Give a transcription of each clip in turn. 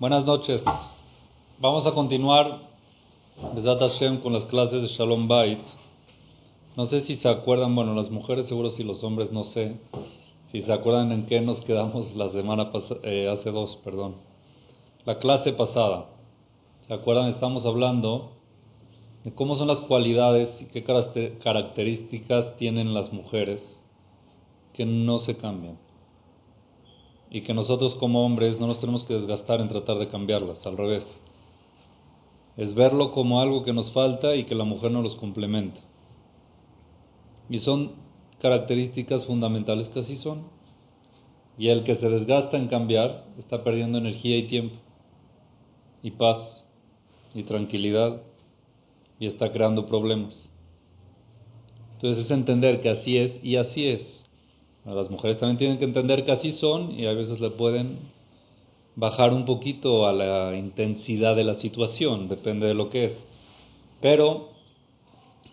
Buenas noches. Vamos a continuar Hashem con las clases de Shalom Bait. No sé si se acuerdan, bueno, las mujeres seguro si los hombres no sé, si se acuerdan en qué nos quedamos la semana pasada, eh, hace dos, perdón. La clase pasada. ¿Se acuerdan? Estamos hablando de cómo son las cualidades y qué características tienen las mujeres que no se cambian y que nosotros como hombres no nos tenemos que desgastar en tratar de cambiarlas, al revés. Es verlo como algo que nos falta y que la mujer no los complementa. Y son características fundamentales que así son. Y el que se desgasta en cambiar está perdiendo energía y tiempo, y paz, y tranquilidad, y está creando problemas. Entonces es entender que así es y así es. Las mujeres también tienen que entender que así son y a veces le pueden bajar un poquito a la intensidad de la situación, depende de lo que es. Pero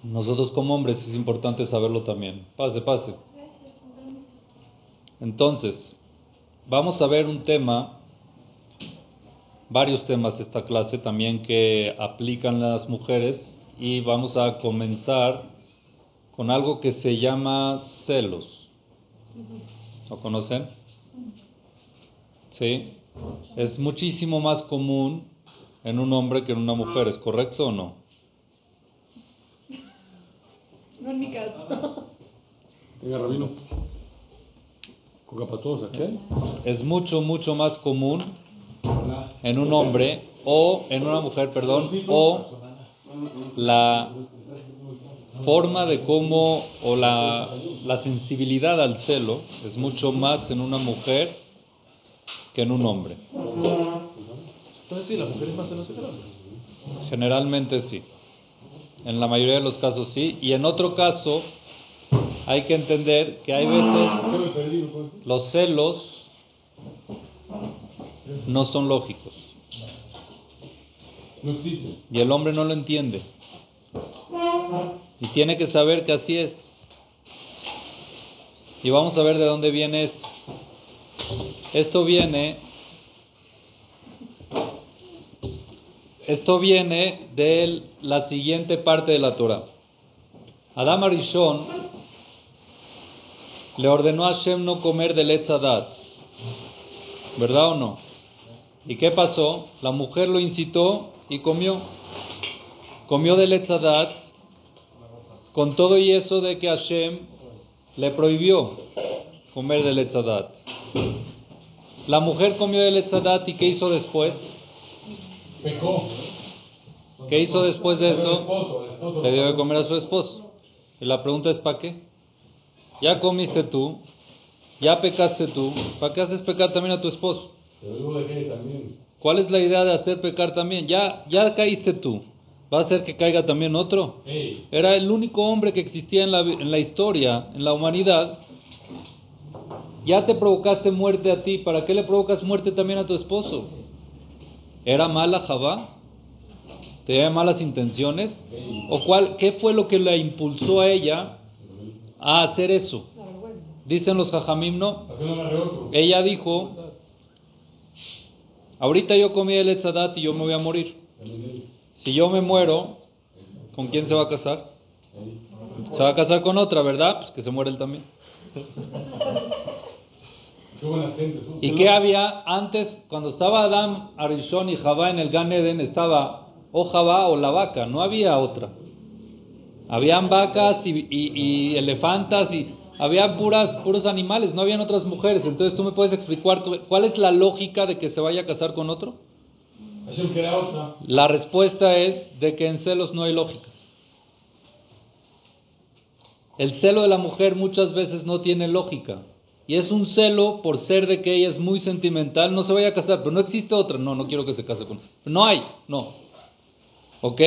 nosotros como hombres es importante saberlo también. Pase, pase. Entonces, vamos a ver un tema, varios temas esta clase también que aplican las mujeres y vamos a comenzar con algo que se llama celos. ¿Lo conocen? Sí. Es muchísimo más común en un hombre que en una mujer, ¿es correcto o no? No en mi caso. Venga, Rabino. Es mucho, mucho más común en un hombre o en una mujer, perdón, o la forma de cómo, o la, la sensibilidad al celo es mucho más en una mujer que en un hombre. Entonces sí, la mujer es más celosa que el hombre. Generalmente sí. En la mayoría de los casos sí. Y en otro caso hay que entender que hay veces los celos no son lógicos. Y el hombre no lo entiende. Y tiene que saber que así es. Y vamos a ver de dónde viene esto. Esto viene esto viene de la siguiente parte de la Torah. Adam Arishon le ordenó a Hashem no comer del Etzadat. ¿Verdad o no? ¿Y qué pasó? La mujer lo incitó y comió. Comió del Etzadat con todo y eso de que Hashem le prohibió comer del Etzadat. La mujer comió del Etzadat y ¿qué hizo después? Pecó. ¿Qué hizo después de eso? Le dio de comer a su esposo. Y la pregunta es ¿para qué? Ya comiste tú, ya pecaste tú, ¿para qué haces pecar también a tu esposo? ¿Cuál es la idea de hacer pecar también? Ya, ya caíste tú. ¿Va a hacer que caiga también otro? Era el único hombre que existía en la, en la historia, en la humanidad. Ya te provocaste muerte a ti, ¿para qué le provocas muerte también a tu esposo? ¿Era mala Javá? ¿Tenía malas intenciones? ¿O cuál, qué fue lo que la impulsó a ella a hacer eso? Dicen los jajamim, no. Ella dijo, ahorita yo comí el etzadat y yo me voy a morir. Si yo me muero, ¿con quién se va a casar? Se va a casar con otra, ¿verdad? Pues que se muere él también. ¿Y qué había antes? Cuando estaba Adam, Arishon y Javá en el Gan Eden, estaba o Javá o la vaca, no había otra. Habían vacas y, y, elefantas y había puras, puros animales, no habían otras mujeres. Entonces tú me puedes explicar cuál es la lógica de que se vaya a casar con otro. La respuesta es de que en celos no hay lógicas. El celo de la mujer muchas veces no tiene lógica. Y es un celo por ser de que ella es muy sentimental, no se vaya a casar, pero no existe otra. No, no quiero que se case con. No hay, no. ¿Ok?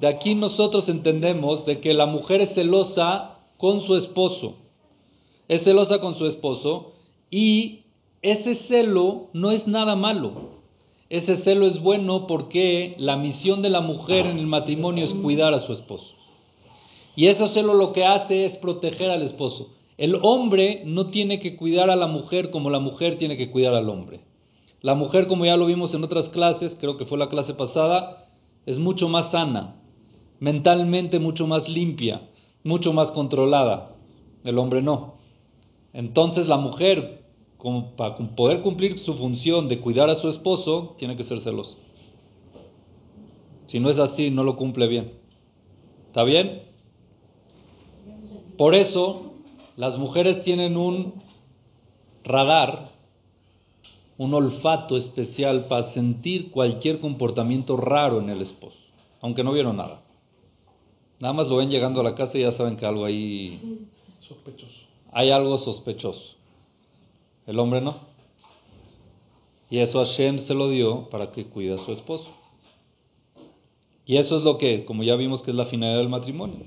De aquí nosotros entendemos de que la mujer es celosa con su esposo. Es celosa con su esposo y ese celo no es nada malo. Ese celo es bueno porque la misión de la mujer en el matrimonio es cuidar a su esposo. Y ese celo lo que hace es proteger al esposo. El hombre no tiene que cuidar a la mujer como la mujer tiene que cuidar al hombre. La mujer, como ya lo vimos en otras clases, creo que fue la clase pasada, es mucho más sana, mentalmente mucho más limpia, mucho más controlada. El hombre no. Entonces la mujer, como para poder cumplir su función de cuidar a su esposo, tiene que ser celosa. Si no es así, no lo cumple bien. ¿Está bien? Por eso, las mujeres tienen un radar, un olfato especial para sentir cualquier comportamiento raro en el esposo, aunque no vieron nada. Nada más lo ven llegando a la casa y ya saben que algo ahí... Sospechoso. Hay algo sospechoso. El hombre no. Y eso Hashem se lo dio para que cuide a su esposo. Y eso es lo que, como ya vimos, que es la finalidad del matrimonio.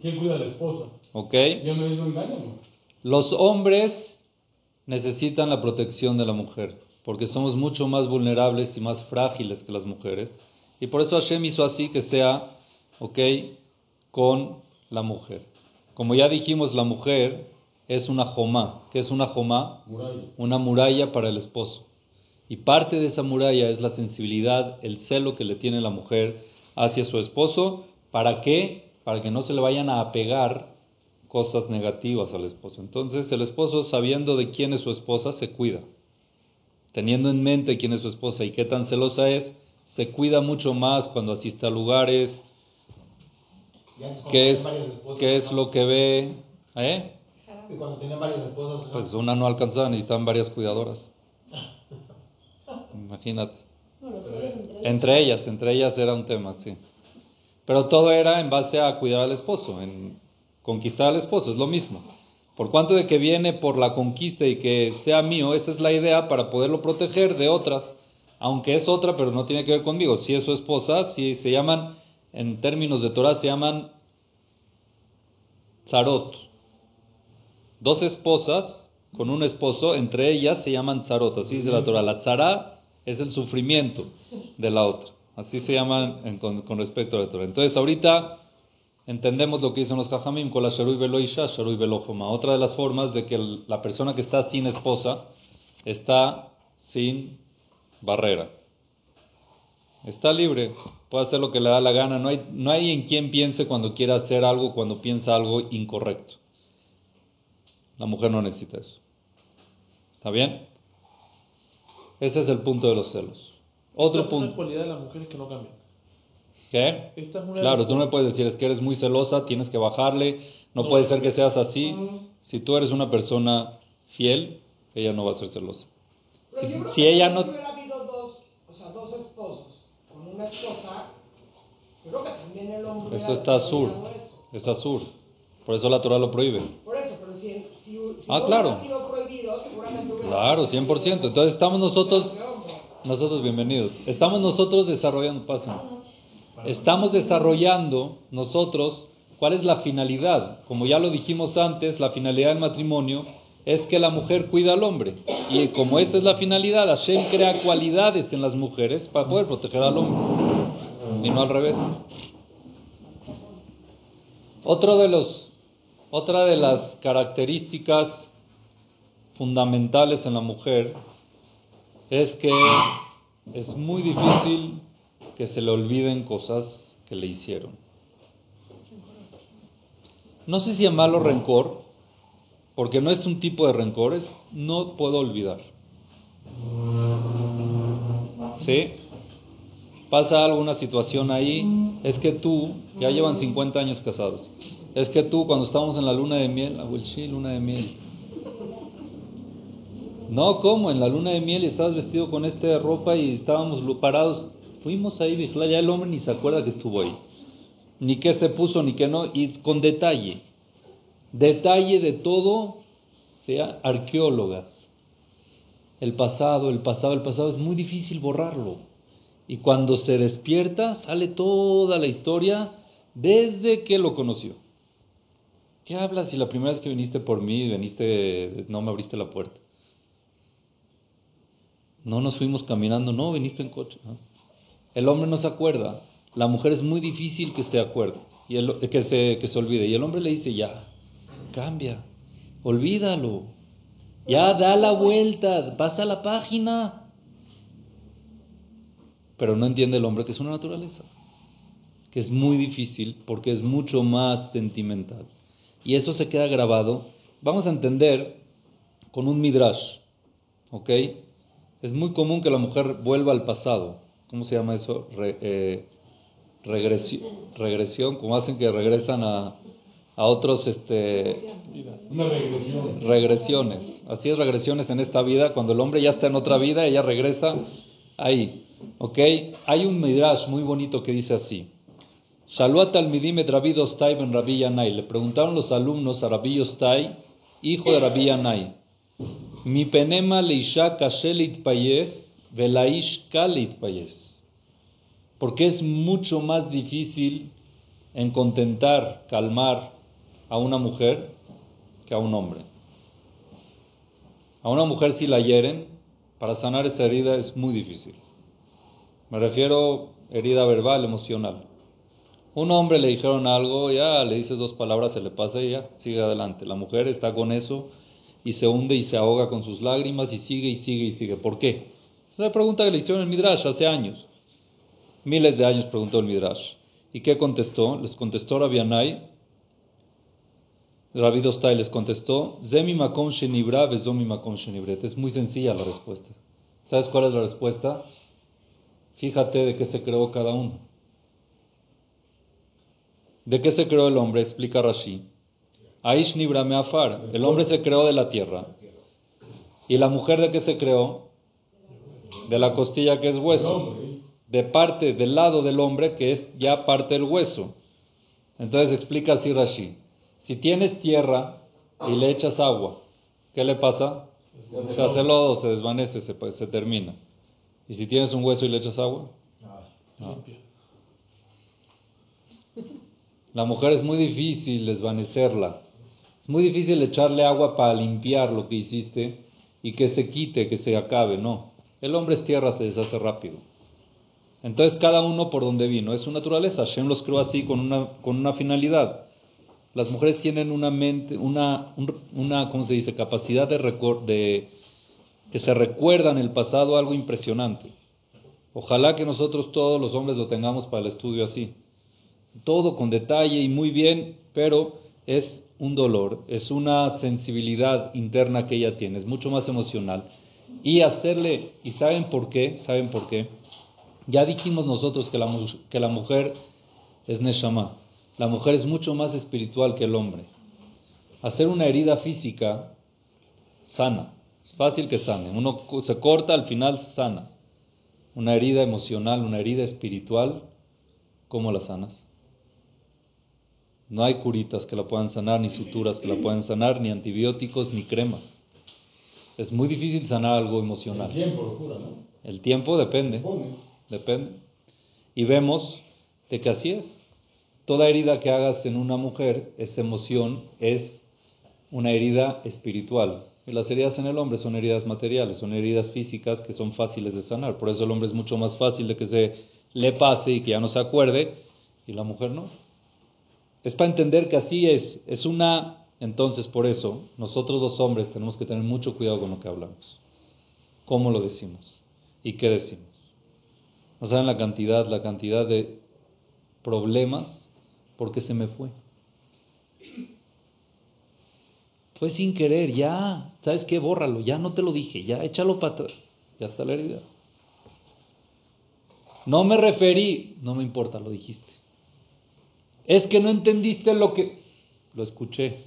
¿Quién cuida a la esposa? ¿Ok? Ya me lo engañan. Los hombres necesitan la protección de la mujer, porque somos mucho más vulnerables y más frágiles que las mujeres. Y por eso Hashem hizo así que sea, ¿ok? Con la mujer. Como ya dijimos, la mujer es una jomá. ¿Qué es una jomá? Muralla. Una muralla para el esposo. Y parte de esa muralla es la sensibilidad, el celo que le tiene la mujer hacia su esposo. ¿Para qué? Para que no se le vayan a apegar cosas negativas al esposo. Entonces el esposo, sabiendo de quién es su esposa, se cuida. Teniendo en mente quién es su esposa y qué tan celosa es, se cuida mucho más cuando asiste a lugares, qué es, qué es lo que ve. ¿Eh? Y cuando tenían varias esposas, ¿no? Pues una no alcanzaba, necesitan varias cuidadoras. Imagínate. Bueno, entre. Entre ellas, entre ellas era un tema, sí. Pero todo era en base a cuidar al esposo, en conquistar al esposo, es lo mismo. Por cuanto de que viene por la conquista y que sea mío, esa es la idea para poderlo proteger de otras, aunque es otra, pero no tiene que ver conmigo. Si es su esposa, si se llaman, en términos de Torah, se llaman zarot. Dos esposas con un esposo, entre ellas se llaman zarot, así dice la Torah. La tzara es el sufrimiento de la otra. Así se llaman en- con, con respecto a la Torah. Entonces, ahorita entendemos lo que dicen los Jajamim con la Sharui Velo Isha, Sharui Velo Joma. Otra de las formas de que la persona que está sin esposa está sin barrera. Está libre, puede hacer lo que le da la gana. No hay, no hay en quien piense cuando quiere hacer algo, cuando piensa algo incorrecto. La mujer no necesita eso. ¿Está bien? Ese es el punto de los celos. Otro Esta es una punto. cualidad de las mujeres que no cambian. ¿Qué? Esta es una de Claro, tú no me puedes decir, es que eres muy celosa, tienes que bajarle, no No. puede ser que seas así. Si tú eres una persona fiel, ella no va a ser celosa. Pero Si- yo creo si que ella si no- hubiera habido dos, o sea, dos esposos con una esposa, yo creo que también el hombre Esto está eso. está sur. Por eso la Torah lo prohíbe. Por eso, pero si, si, Ah, claro. hubiera sido prohibido, seguramente hubiera Claro, 100%. Entonces estamos nosotros, nosotros bienvenidos. Estamos nosotros desarrollando, pasen. Estamos desarrollando nosotros cuál es la finalidad. Como ya lo dijimos antes, la finalidad del matrimonio es que la mujer cuida al hombre. Y como esta es la finalidad, Hashem crea cualidades en las mujeres para poder proteger al hombre. Y no al revés. Otro de los, otra de las características fundamentales en la mujer es que es muy difícil que se le olviden cosas que le hicieron. No sé si llamarlo rencor, porque no es un tipo de rencor, es no puedo olvidar. ¿Sí? Pasa alguna situación ahí, es que tú, ya llevan 50 años casados, es que tú cuando estábamos en la luna de miel, abuel, sí, luna de miel, no, ¿cómo? En la luna de miel estabas vestido con esta ropa y estábamos parados. Fuimos ahí, Bijla, ya el hombre ni se acuerda que estuvo ahí. Ni qué se puso, ni qué no. Y con detalle. Detalle de todo, sea arqueólogas. El pasado, el pasado, el pasado es muy difícil borrarlo. Y cuando se despierta, sale toda la historia desde que lo conoció. ¿Qué hablas si la primera vez que viniste por mí, viniste, no me abriste la puerta? No nos fuimos caminando, no, viniste en coche. El hombre no se acuerda. La mujer es muy difícil que se acuerde, y el- que se olvide. Y el hombre le dice, ya, cambia, olvídalo. Ya, da la vuelta, pasa la página. pero no entiende el hombre que es una naturaleza, que es muy difícil porque es mucho más sentimental. Y eso se queda grabado. Vamos a entender con un midrash, ¿ok? Es muy común que la mujer vuelva al pasado. ¿Cómo se llama eso? Eh, regresión, regresión, como hacen que regresan a, a otros este Una regresión. regresiones. Así es regresiones en esta vida, cuando el hombre ya está en otra vida, ella regresa ahí. ¿Ok? Hay un midrash muy bonito que dice así. Shaluat al-Midim et Rabbi ben Rabbi Yanai. Le preguntaron los alumnos a Rabbi Dostai, hijo de Rabbi Yanai. Mi penema leisha kashelit payes, velaish kalit payes. Porque es mucho más difícil en contentar, calmar a una mujer que a un hombre. A una mujer si la hieren, para sanar esa herida es muy difícil. Me refiero herida verbal, emocional. Un hombre le dijeron algo, ya le dices dos palabras, se le pasa y ya sigue adelante. La mujer está con eso y se hunde y se ahoga con sus lágrimas y sigue y sigue y sigue. ¿Por qué? Es una pregunta que le hicieron el Midrash hace años. Miles de años preguntó el Midrash. ¿Y qué contestó? Les contestó Rabianai. Rabbi Dostai les contestó, Zemi makom shenibra vezomi makom shenibret. Es muy sencilla la respuesta. ¿Sabes cuál es la respuesta? Fíjate de qué se creó cada uno. ¿De qué se creó el hombre? Explica Rashi. Aish nibra meafar. El hombre se creó de la tierra. ¿Y la mujer de qué se creó? De la costilla que es hueso. De parte, del lado del hombre que es ya parte del hueso. Entonces explica así Rashi. Si tienes tierra y le echas agua, ¿qué le pasa? Se hace lodo, se desvanece, se, pues, se termina. ¿Y si tienes un hueso y le echas agua? No. La mujer es muy difícil desvanecerla. Es muy difícil echarle agua para limpiar lo que hiciste y que se quite, que se acabe. No. El hombre es tierra, se deshace rápido. Entonces cada uno por donde vino. Es su naturaleza. Hashem los creó así con una, con una finalidad. Las mujeres tienen una mente, una, una ¿cómo se dice? Capacidad de, de que se recuerdan el pasado algo impresionante. Ojalá que nosotros todos los hombres lo tengamos para el estudio así. Todo con detalle y muy bien, pero es un dolor, es una sensibilidad interna que ella tiene, es mucho más emocional. Y hacerle, ¿y saben por qué? ¿Saben por qué? Ya dijimos nosotros que la, que la mujer es Neshama. La mujer es mucho más espiritual que el hombre. Hacer una herida física sana. Es fácil que sane. Uno se corta, al final sana. Una herida emocional, una herida espiritual, ¿cómo la sanas? No hay curitas que la puedan sanar, ni suturas que la puedan sanar, ni antibióticos, ni cremas. Es muy difícil sanar algo emocional. El tiempo lo cura, ¿no? El tiempo depende. Depende. Y vemos de que así es. Toda herida que hagas en una mujer, esa emoción es una herida espiritual. Y las heridas en el hombre son heridas materiales, son heridas físicas que son fáciles de sanar. Por eso el hombre es mucho más fácil de que se le pase y que ya no se acuerde, y la mujer no. Es para entender que así es. Es una. Entonces, por eso, nosotros los hombres tenemos que tener mucho cuidado con lo que hablamos. ¿Cómo lo decimos? ¿Y qué decimos? No saben la cantidad, la cantidad de problemas porque se me fue. Fue sin querer, ya, ¿sabes qué? Bórralo, ya no te lo dije, ya échalo para atrás, ya está la herida. No me referí, no me importa, lo dijiste. Es que no entendiste lo que... Lo escuché.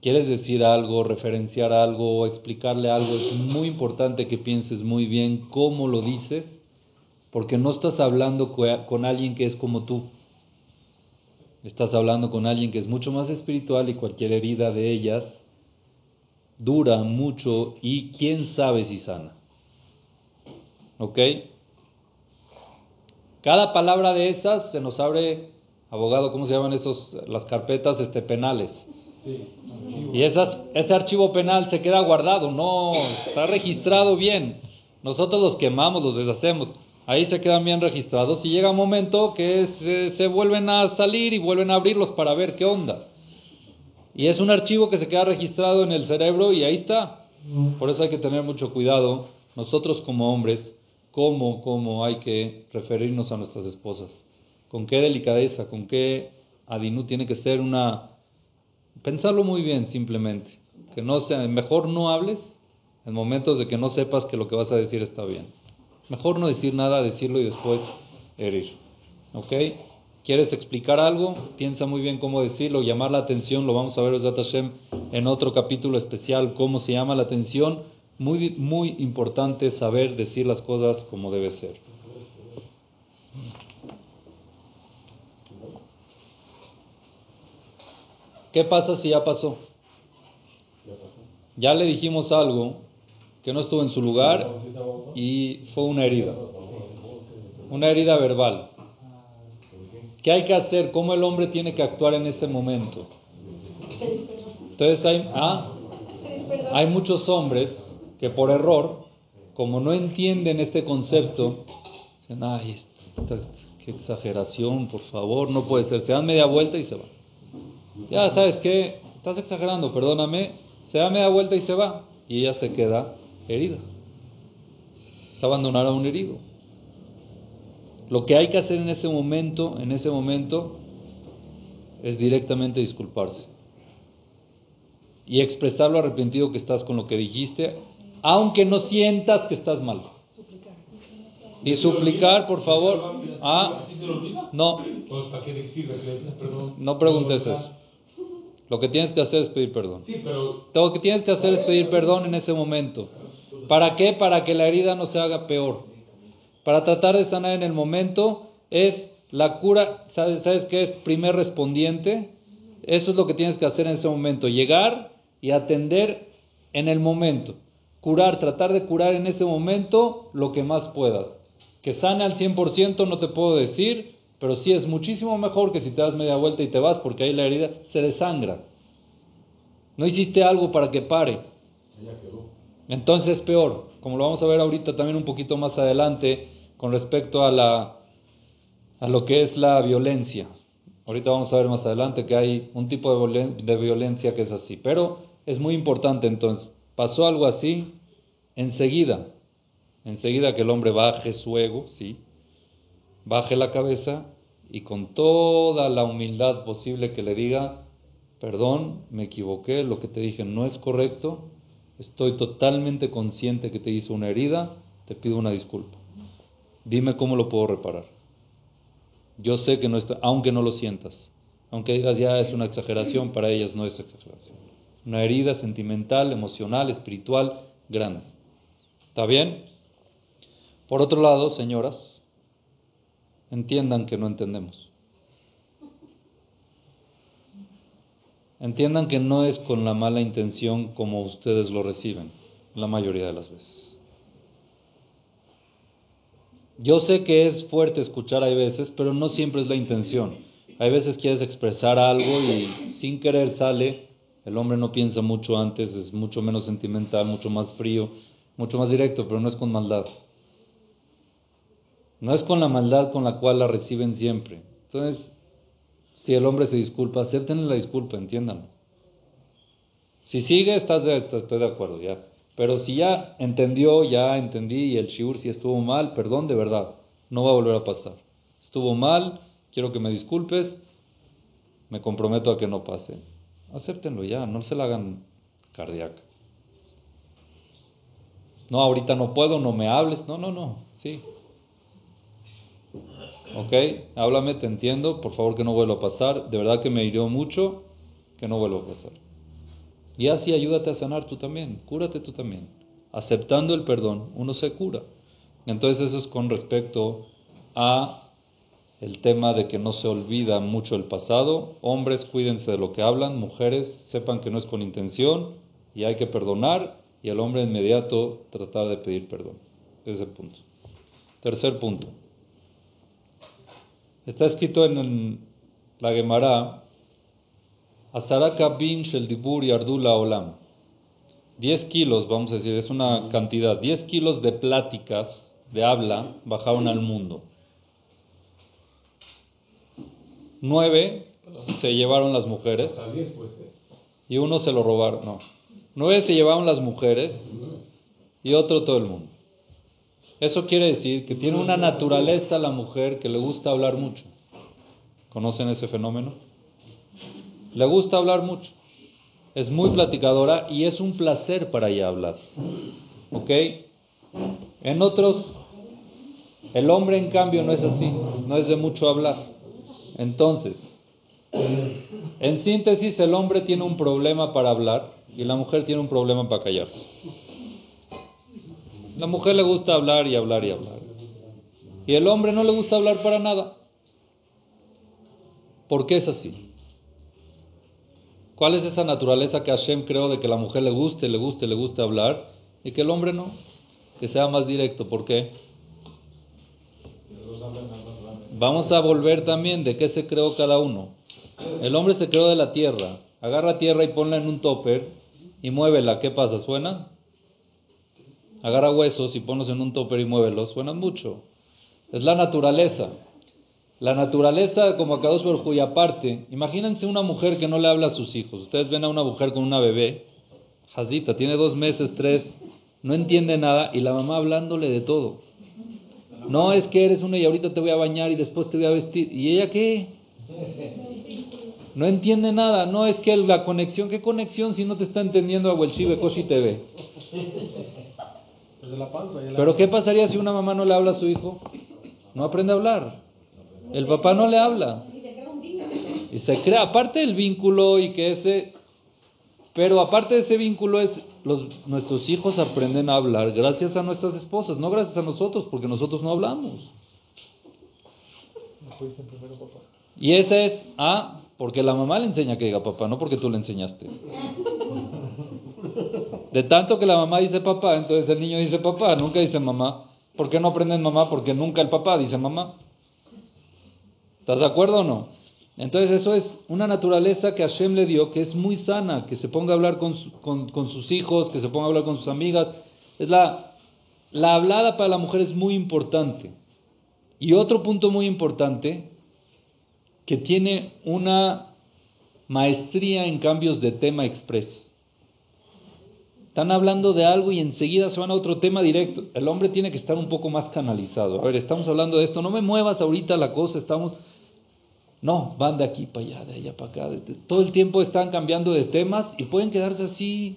¿Quieres decir algo, referenciar algo, explicarle algo? Es muy importante que pienses muy bien cómo lo dices porque no estás hablando con alguien que es como tú. Estás hablando con alguien que es mucho más espiritual y cualquier herida de ellas dura mucho y quién sabe si sana. ¿Ok? Cada palabra de esas se nos abre, abogado, ¿cómo se llaman esos? Las carpetas este, penales. y esas, ese archivo penal se queda guardado, no, está registrado bien. Nosotros los quemamos, los deshacemos ahí se quedan bien registrados y llega un momento que se, vuelven a salir y vuelven a abrirlos para ver qué onda. Y es un archivo que se queda registrado en el cerebro y ahí está. Por eso hay que tener mucho cuidado nosotros como hombres, cómo, cómo hay que referirnos a nuestras esposas. Con qué delicadeza, con qué adinú tiene que ser una... Pensarlo muy bien simplemente. Que no sea, mejor no hables en momentos de que no sepas que lo que vas a decir está bien. Mejor no decir nada, decirlo y después herir. ¿Ok? ¿Quieres explicar algo? Piensa muy bien cómo decirlo, llamar la atención. Lo vamos a ver en otro capítulo especial, cómo se llama la atención. Muy, muy importante saber decir las cosas como debe ser. ¿Qué pasa si ya pasó? Ya le dijimos algo que no estuvo en su lugar y fue una herida. Una herida verbal. ¿Qué hay que hacer? ¿Cómo el hombre tiene que actuar en ese momento? Entonces hay, ah, hay muchos hombres que por error, como no entienden este concepto, dicen, ay, qué exageración, por favor, no puede ser. Se dan media vuelta y se va. Ya sabes qué, estás exagerando, perdóname, se da media vuelta y se va. Y ella se queda herida. Es abandonar a un herido. Lo que hay que hacer en ese momento, en ese momento, es directamente disculparse. Y expresar lo arrepentido que estás con lo que dijiste, aunque no sientas que estás mal. Y suplicar, por favor. Ah, no. No preguntes eso. Lo que tienes que hacer es pedir perdón. Lo que tienes que hacer es pedir perdón en ese momento. ¿Para qué? Para que la herida no se haga peor. Para tratar de sanar en el momento es la cura, ¿sabes, ¿sabes qué es? Primer respondiente. Eso es lo que tienes que hacer en ese momento. Llegar y atender en el momento. Curar, tratar de curar en ese momento lo que más puedas. Que sane al 100% no te puedo decir, pero sí es muchísimo mejor que si te das media vuelta y te vas, porque ahí la herida se desangra. No hiciste algo para que pare. Entonces es peor, como lo vamos a ver ahorita también un poquito más adelante con respecto a la a lo que es la violencia. Ahorita vamos a ver más adelante que hay un tipo de, de violencia que es así, pero es muy importante entonces, pasó algo así, enseguida, enseguida que el hombre baje su ego, sí, baje la cabeza y con toda la humildad posible que le diga, perdón, me equivoqué, lo que te dije no es correcto, estoy totalmente consciente que te hizo una herida, te pido una disculpa. Dime cómo lo puedo reparar. Yo sé que no está, aunque no lo sientas, aunque digas ya es una exageración, para ellas no es exageración. Una herida sentimental, emocional, espiritual, grande. ¿Está bien? Por otro lado, señoras, entiendan que no entendemos. Entiendan que no es con la mala intención como ustedes lo reciben, la mayoría de las veces. Yo sé que es fuerte escuchar hay veces, pero no siempre es la intención. Hay veces quieres expresar algo y sin querer sale, el hombre no piensa mucho antes, es mucho menos sentimental, mucho más frío, mucho más directo, pero no es con maldad. No es con la maldad con la cual la reciben siempre. Entonces, si el hombre se disculpa, acéptenle la disculpa, entiéndanlo. Si sigue, estás de, estoy de acuerdo, ya. Pero si ya entendió, ya entendí, y el shiur si estuvo mal, perdón, de verdad, no va a volver a pasar. Estuvo mal, quiero que me disculpes, me comprometo a que no pase. Acéptenlo ya, no se la hagan cardíaca. No, ahorita no puedo, no me hables. No, no, no, sí. ¿Ok? Háblame, te entiendo, por favor que no vuelva a pasar. De verdad que me hirió mucho, que no vuelva a pasar. Y así ayúdate a sanar tú también, cúrate tú también. Aceptando el perdón, uno se cura. Entonces eso es con respecto a el tema de que no se olvida mucho el pasado. Hombres, cuídense de lo que hablan. Mujeres, sepan que no es con intención y hay que perdonar. Y el hombre inmediato tratar de pedir perdón. Ese punto. Tercer punto. Está escrito en la Gemara, Azaraka bin shel dibur yardula olam. 10 kilos, vamos a decir, es una cantidad. 10 kilos de pláticas, de habla, bajaron al mundo. Nueve se llevaron las mujeres. Y uno se lo robaron, no. Nueve se llevaron las mujeres y otro todo el mundo. Eso quiere decir que tiene una naturaleza la mujer que le gusta hablar mucho. ¿Conocen ese fenómeno? Le gusta hablar mucho. Es muy platicadora y es un placer para ella hablar. ¿Ok? En otros, el hombre en cambio no es así, no es de mucho hablar. Entonces, en síntesis, el hombre tiene un problema para hablar y la mujer tiene un problema para callarse. La mujer le gusta hablar y hablar y hablar. Y el hombre no le gusta hablar para nada. ¿Por qué es así? ¿Cuál es esa naturaleza que Hashem creó de que la mujer le guste, le guste, le guste hablar y que el hombre no? Que sea más directo. ¿Por qué? Vamos a volver también de qué se creó cada uno. El hombre se creó de la tierra. Agarra tierra y ponla en un topper y muévela. ¿Qué pasa? ¿Suena? Agarra huesos y ponlos en un topper y muévelos. Suenan mucho. Es la naturaleza. La naturaleza, como acabó su y aparte, imagínense una mujer que no le habla a sus hijos. Ustedes ven a una mujer con una bebé, Jazita, tiene dos meses, tres, no entiende nada y la mamá hablándole de todo. No es que eres una y ahorita te voy a bañar y después te voy a vestir. ¿Y ella qué? No entiende nada. No es que la conexión, ¿qué conexión si no te está entendiendo a Chive Koshi TV? Pero ¿qué pasaría si una mamá no le habla a su hijo? No aprende a hablar. El papá no le habla. Y se crea, aparte del vínculo y que ese, pero aparte de ese vínculo es, los, nuestros hijos aprenden a hablar gracias a nuestras esposas, no gracias a nosotros, porque nosotros no hablamos. Y esa es, ah, porque la mamá le enseña que diga papá, no porque tú le enseñaste. De tanto que la mamá dice papá, entonces el niño dice papá, nunca dice mamá. ¿Por qué no aprenden mamá? Porque nunca el papá dice mamá. ¿Estás de acuerdo o no? Entonces eso es una naturaleza que Hashem le dio, que es muy sana, que se ponga a hablar con, sus hijos, que se ponga a hablar con sus amigas. Es la, la hablada para la mujer es muy importante. Y otro punto muy importante, que tiene una maestría en cambios de tema express. Están hablando de algo y enseguida se van a otro tema directo. El hombre tiene que estar un poco más canalizado. A ver, estamos hablando de esto, no me muevas ahorita la cosa, estamos no, van de aquí para allá, de allá para acá. todo el tiempo están cambiando de temas y pueden quedarse así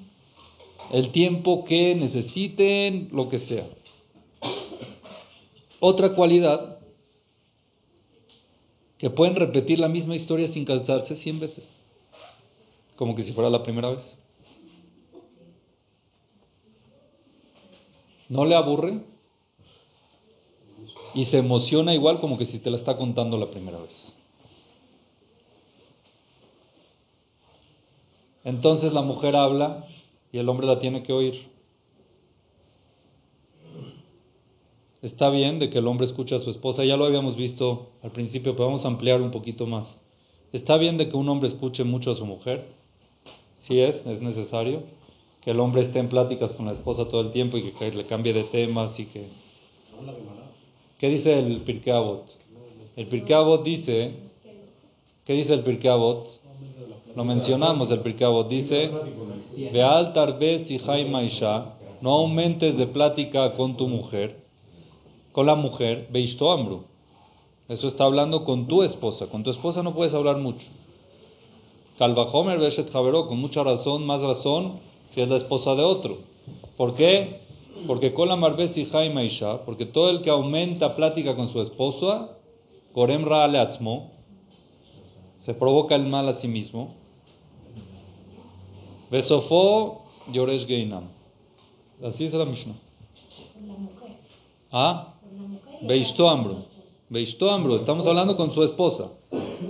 el tiempo que necesiten, lo que sea. Otra cualidad, que pueden repetir la misma historia sin cansarse cien veces, como que si fuera la primera vez. ¿No le aburre? Y se emociona igual como que si te la está contando la primera vez. Entonces la mujer habla y el hombre la tiene que oír. Está bien de que el hombre escuche a su esposa, ya lo habíamos visto al principio, pero vamos a ampliar un poquito más. Está bien de que un hombre escuche mucho a su mujer, si es, es necesario, que el hombre esté en pláticas con la esposa todo el tiempo y que, le cambie de temas y que... ¿Qué dice el Pirkei El Pirkei dice, ¿qué dice el Pirkei lo mencionamos, el Pirkei dice, Veal tarbes y maisha, no aumentes de plática con tu mujer, con la mujer, beisto ambru. Eso está hablando con tu esposa, con tu esposa no puedes hablar mucho. Calvajomer beshet javero, con mucha razón, más razón, si es la esposa de otro. ¿Por qué? Porque con la marbes y porque todo el que aumenta plática con su esposa, korem se provoca el mal a sí mismo. Besofó Yoresh Geinam. Así es la Mishnah. ¿Ah? Beisto Ambro. Beisto Ambro. Estamos hablando con su esposa.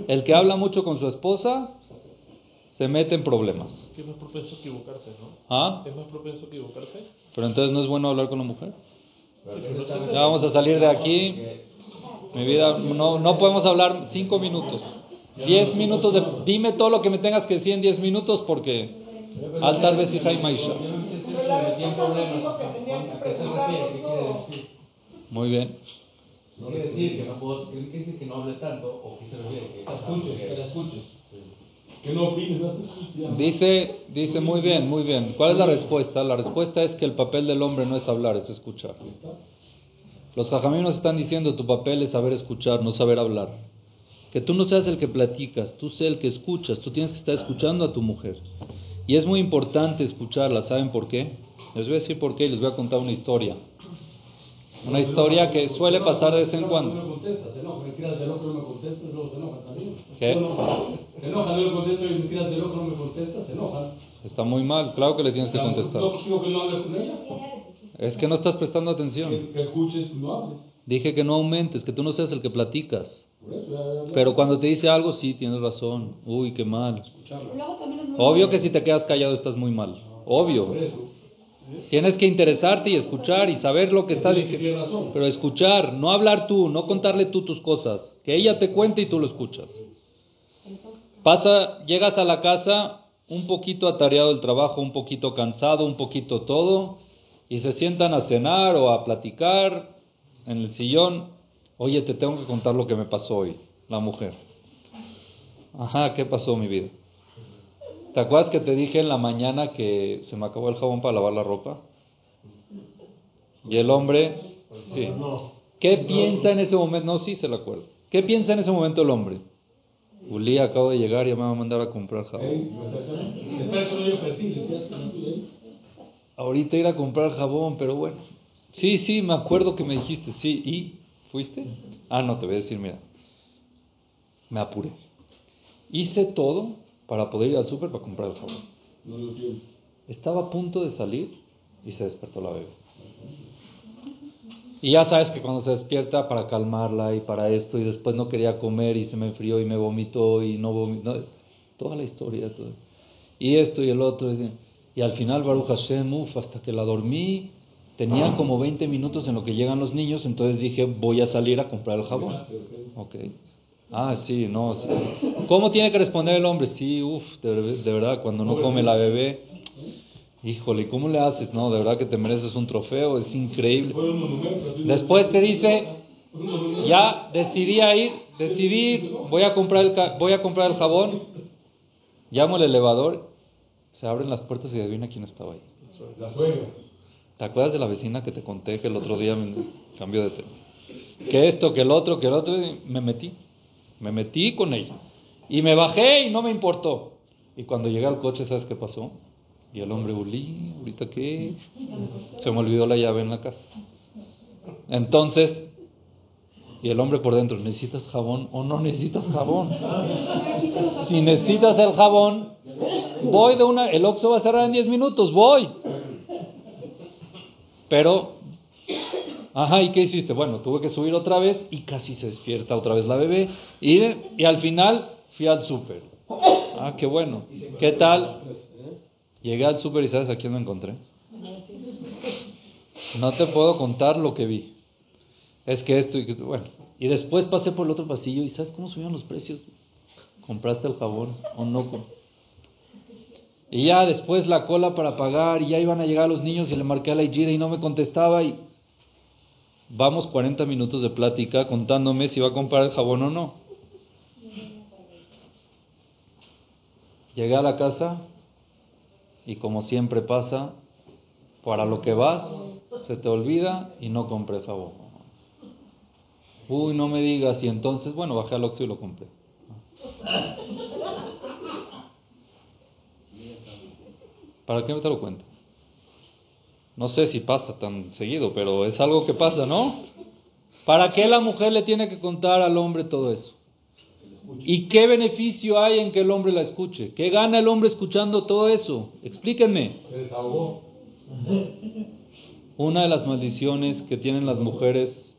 El que habla mucho con su esposa se mete en problemas. Es más propenso equivocarse, ¿no? ¿Ah? Es más propenso a equivocarse. Pero entonces no es bueno hablar con la mujer. Ya vamos a salir de aquí. Mi vida, no, no podemos hablar cinco minutos. Diez minutos de... Dime todo lo que me tengas que decir en diez minutos porque al tal vez hija y Maisha. Muy bien. Quiere decir que no puedo, no hable tanto o que se refiere que escuche, que la escuche. Que no opine, Dice, dice muy bien, muy bien. ¿Cuál es la respuesta? La respuesta es que el papel del hombre no es hablar, es escuchar. Los jajamim nos están diciendo, tu papel es saber escuchar, no saber hablar. Que tú no seas el que platicas, tú seas el que escuchas, tú tienes que estar escuchando a tu mujer. Y es muy importante escucharla, ¿saben por qué? Les voy a decir por qué y les voy a contar una historia. Una historia que suele pasar de vez en cuando. enoja, enoja. ¿Qué? Se enoja, no me contestas y me tiras del ojo, no me contestas, se enojan. Está muy mal, claro que le tienes que contestar. No, digo que no hables con ella. Es que no estás prestando atención. Que, que escuches, no hables. Dije que no aumentes, que tú no seas el que platicas. Pero cuando te dice algo, sí, tienes razón. Uy, qué mal. Obvio que si te quedas callado estás muy mal. Obvio. Eso. Tienes que interesarte y escuchar y saber lo que está diciendo. Pero escuchar, no hablar tú, no contarle tú tus cosas. Que ella te cuente y tú lo escuchas. Pasa, llegas a la casa un poquito atareado del trabajo, un poquito cansado, un poquito todo, y se sientan a cenar o a platicar en el sillón. Oye, te tengo que contar lo que me pasó hoy, la mujer. Ajá, ¿qué pasó, mi vida? ¿Te acuerdas que te dije en la mañana que se me acabó el jabón para lavar la ropa? Y el hombre, sí. ¿Qué piensa en ese momento? No, sí se lo acuerdo. ¿Qué piensa en ese momento el hombre? Uli, acabo de llegar y ya me va a mandar a comprar jabón. Ahí. Ahorita ir a comprar jabón, pero bueno. Sí, sí, me acuerdo que me dijiste, sí. ¿Y fuiste? Ah, no, te voy a decir, mira. Me apuré. Hice todo para poder ir al súper para comprar el jabón. No. Estaba a punto de salir y se despertó la bebé. Y ya sabes que cuando se despierta para calmarla y para esto y después no quería comer y se me enfrió y me vomitó y no vomitó, toda la historia. todo. Y esto y el otro. y- Y al final Baruch Hashem, uf, hasta que la dormí, tenía como 20 minutos en lo que llegan los niños, entonces dije voy a salir a comprar el jabón. Ok. Ah, sí, no, sí. ¿Cómo tiene que responder el hombre? Sí, uff, de, de verdad, cuando no come la bebé, híjole, ¿cómo le haces? No, de verdad que te mereces un trofeo, es increíble. Después te dice, ya decidí a ir, decidí, voy a comprar el, voy a comprar el jabón, llamo al elevador, se abren las puertas y adivina quién estaba ahí. La suegra. ¿Te acuerdas de la vecina que te conté que el otro día cambió de tema? Que esto, que el otro, que el otro, me metí. Me metí con ella. Y me bajé y no me importó. Y cuando llegué al coche, ¿sabes qué pasó? Y el hombre, Uli, ¿ahorita qué? Se me olvidó la llave en la casa. Entonces, y el hombre por dentro, ¿necesitas jabón o no necesitas jabón? Si necesitas el jabón, voy de una, el Oxxo va a cerrar en 10 minutos, voy. Pero, ajá, ¿y qué hiciste? Bueno, tuve que subir otra vez y casi se despierta otra vez la bebé. Y, al final fui al súper. Ah, qué bueno. ¿Qué tal? Llegué al súper y ¿sabes a quién me encontré? No te puedo contar lo que vi. Es que esto y que bueno. Y después pasé por el otro pasillo y ¿sabes cómo subieron los precios? ¿Compraste el jabón o no? Y ya después la cola para pagar y ya iban a llegar los niños y le marqué a la Igira y no me contestaba y vamos 40 minutos de plática contándome si va a comprar el jabón o no. Llegué a la casa y como siempre pasa, para lo que vas se te olvida y no compré jabón. Uy, no me digas y entonces, bueno, bajé al Oxxo y lo compré. ¿Para qué me te lo cuento? No sé si pasa tan seguido, pero es algo que pasa, ¿no? ¿Para qué la mujer le tiene que contar al hombre todo eso? ¿Y qué beneficio hay en que el hombre la escuche? ¿Qué gana el hombre escuchando todo eso? Explíquenme. Una de las maldiciones que tienen las mujeres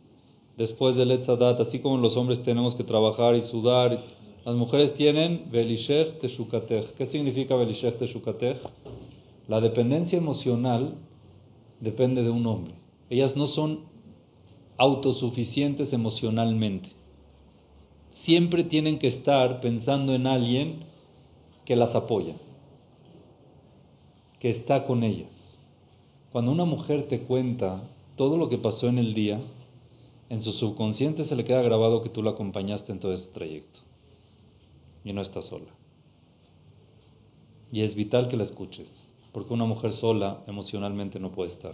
después del Etzadat, así como los hombres tenemos que trabajar y sudar, las mujeres tienen Belishech Teshukatech. ¿Qué significa Belishech Teshukatech? La dependencia emocional depende de un hombre. Ellas no son autosuficientes emocionalmente. Siempre tienen que estar pensando en alguien que las apoya, que está con ellas. Cuando una mujer te cuenta todo lo que pasó en el día, en su subconsciente se le queda grabado que tú la acompañaste en todo ese trayecto. Y no está sola. Y es vital que la escuches, porque una mujer sola emocionalmente no puede estar.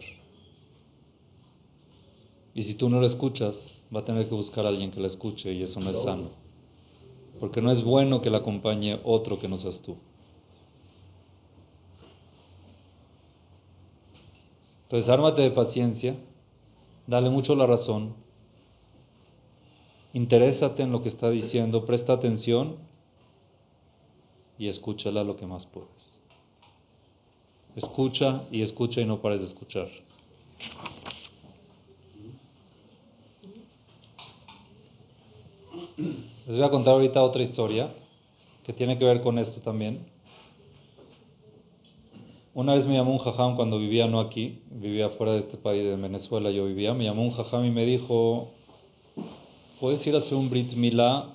Y si tú no la escuchas, va a tener que buscar a alguien que la escuche y eso no es sano. Porque no es bueno que la acompañe otro que no seas tú. Entonces, ármate de paciencia, dale mucho la razón, interésate en lo que está diciendo, presta atención y escúchala lo que más puedes. Escucha y escucha y no pares de escuchar. Les voy a contar ahorita otra historia que tiene que ver con esto también. Una vez me llamó un jajam cuando vivía no aquí, vivía fuera de este país, de Venezuela yo vivía, me llamó un jajam y me dijo, ¿puedes ir a hacer un Brit Milá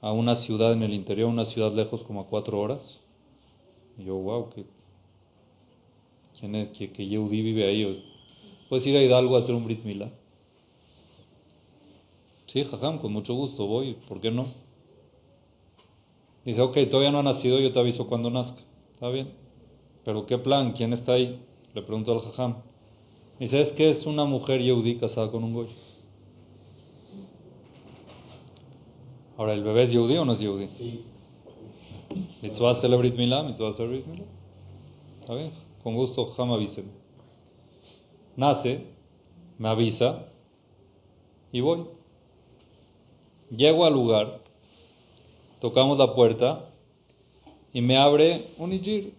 a una ciudad en el interior, una ciudad lejos como a cuatro horas? Y yo, wow, ¿qué, ¿quién es? ¿Que, que Yehudi vive ahí? ¿Puedes ir a Hidalgo a hacer un Brit Milá? Sí, jajam, con mucho gusto voy, ¿por qué no? Dice, ok, todavía no ha nacido, yo te aviso cuando nazca. Está bien. Pero ¿qué plan? ¿Quién está ahí? Le pregunto al jajam. Dice, es que es una mujer yehudí casada con un goy. Ahora, ¿el bebé es yehudí o no es yehudí? Sí. ¿Mitzvah hacer Brit Milá? ¿Mitzvah hacer Brit Milá? Está bien, con gusto, jajam avíseme. Nace, me avisa y voy. Llego al lugar, tocamos la puerta y me abre un ijir.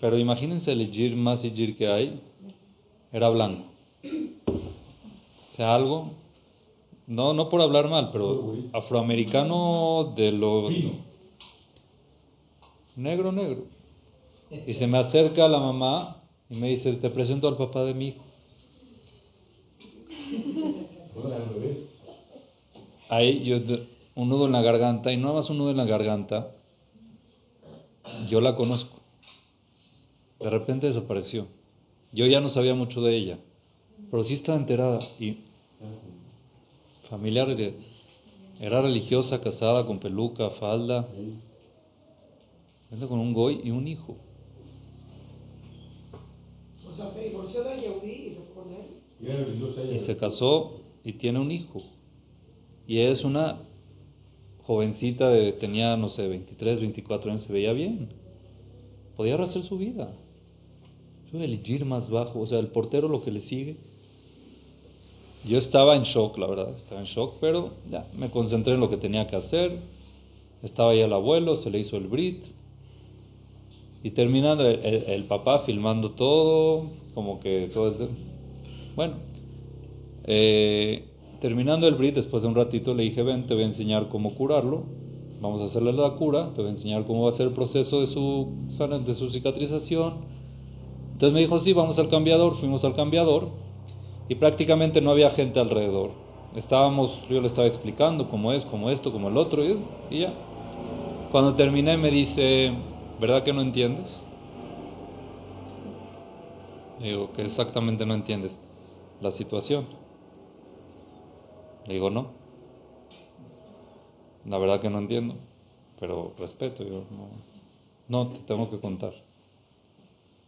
Pero imagínense el ijir más ijir que hay, era blanco. O sea, algo, no, no por hablar mal, pero afroamericano de lo negro, negro. Y se me acerca la mamá y me dice, te presento al papá de mi hijo. Ahí yo, un nudo en la garganta, y no más un nudo en la garganta, yo la conozco. De repente desapareció. Yo ya no sabía mucho de ella, pero sí estaba enterada. Y familiar, era religiosa, casada, con peluca, falda. Con un goy y un hijo. O sea, se divorció de Yehudi y se fue con él. Y se casó y tiene un hijo. Y es una jovencita, de, tenía, no sé, 23, 24 años, se veía bien. Podía rehacer su vida. Yo el gir más bajo, o sea, el portero lo que le sigue. Yo estaba en shock, la verdad, estaba en shock, pero ya, me concentré en lo que tenía que hacer. Estaba ahí el abuelo, se le hizo el brit. Y terminando, el, papá filmando todo, como que todo. el- Bueno, eh, terminando el brit, después de un ratito le dije, ven, te voy a enseñar cómo curarlo. Vamos a hacerle la cura, te voy a enseñar cómo va a ser el proceso de su, de su cicatrización. Entonces me dijo, sí, vamos al cambiador. Fuimos al cambiador y prácticamente no había gente alrededor. Estábamos, yo le estaba explicando cómo es, cómo esto, cómo el otro, y, y ya. Cuando terminé me dice, ¿verdad que no entiendes? Le digo, que exactamente no entiendes la situación. Le digo, no. La verdad que no entiendo, pero respeto, yo no, no te tengo que contar.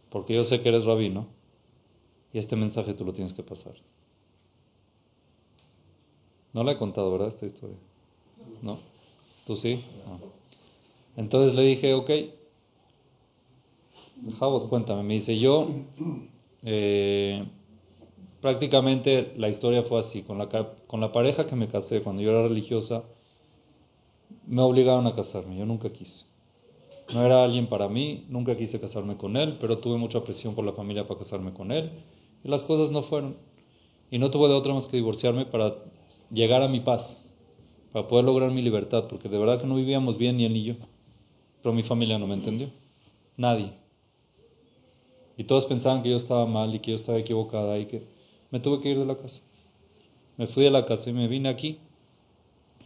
Porque yo sé que eres rabino y este mensaje tú lo tienes que pasar. No la he contado, ¿verdad? Esta historia. ¿No? ¿Tú sí? No. Entonces le dije, ok, Jabot, cuéntame. Me dice, yo, eh, prácticamente la historia fue así. Con la, con la pareja que me casé cuando yo era religiosa, me obligaron a casarme. Yo nunca quise. No era alguien para mí, nunca quise casarme con él, pero tuve mucha presión por la familia para casarme con él. Y las cosas no fueron. Y no tuve de otra más que divorciarme para llegar a mi paz, para poder lograr mi libertad, porque de verdad que no vivíamos bien ni él ni yo. Pero mi familia no me entendió. Nadie. Y todos pensaban que yo estaba mal y que yo estaba equivocada y que me tuve que ir de la casa. Me fui de la casa y me vine aquí,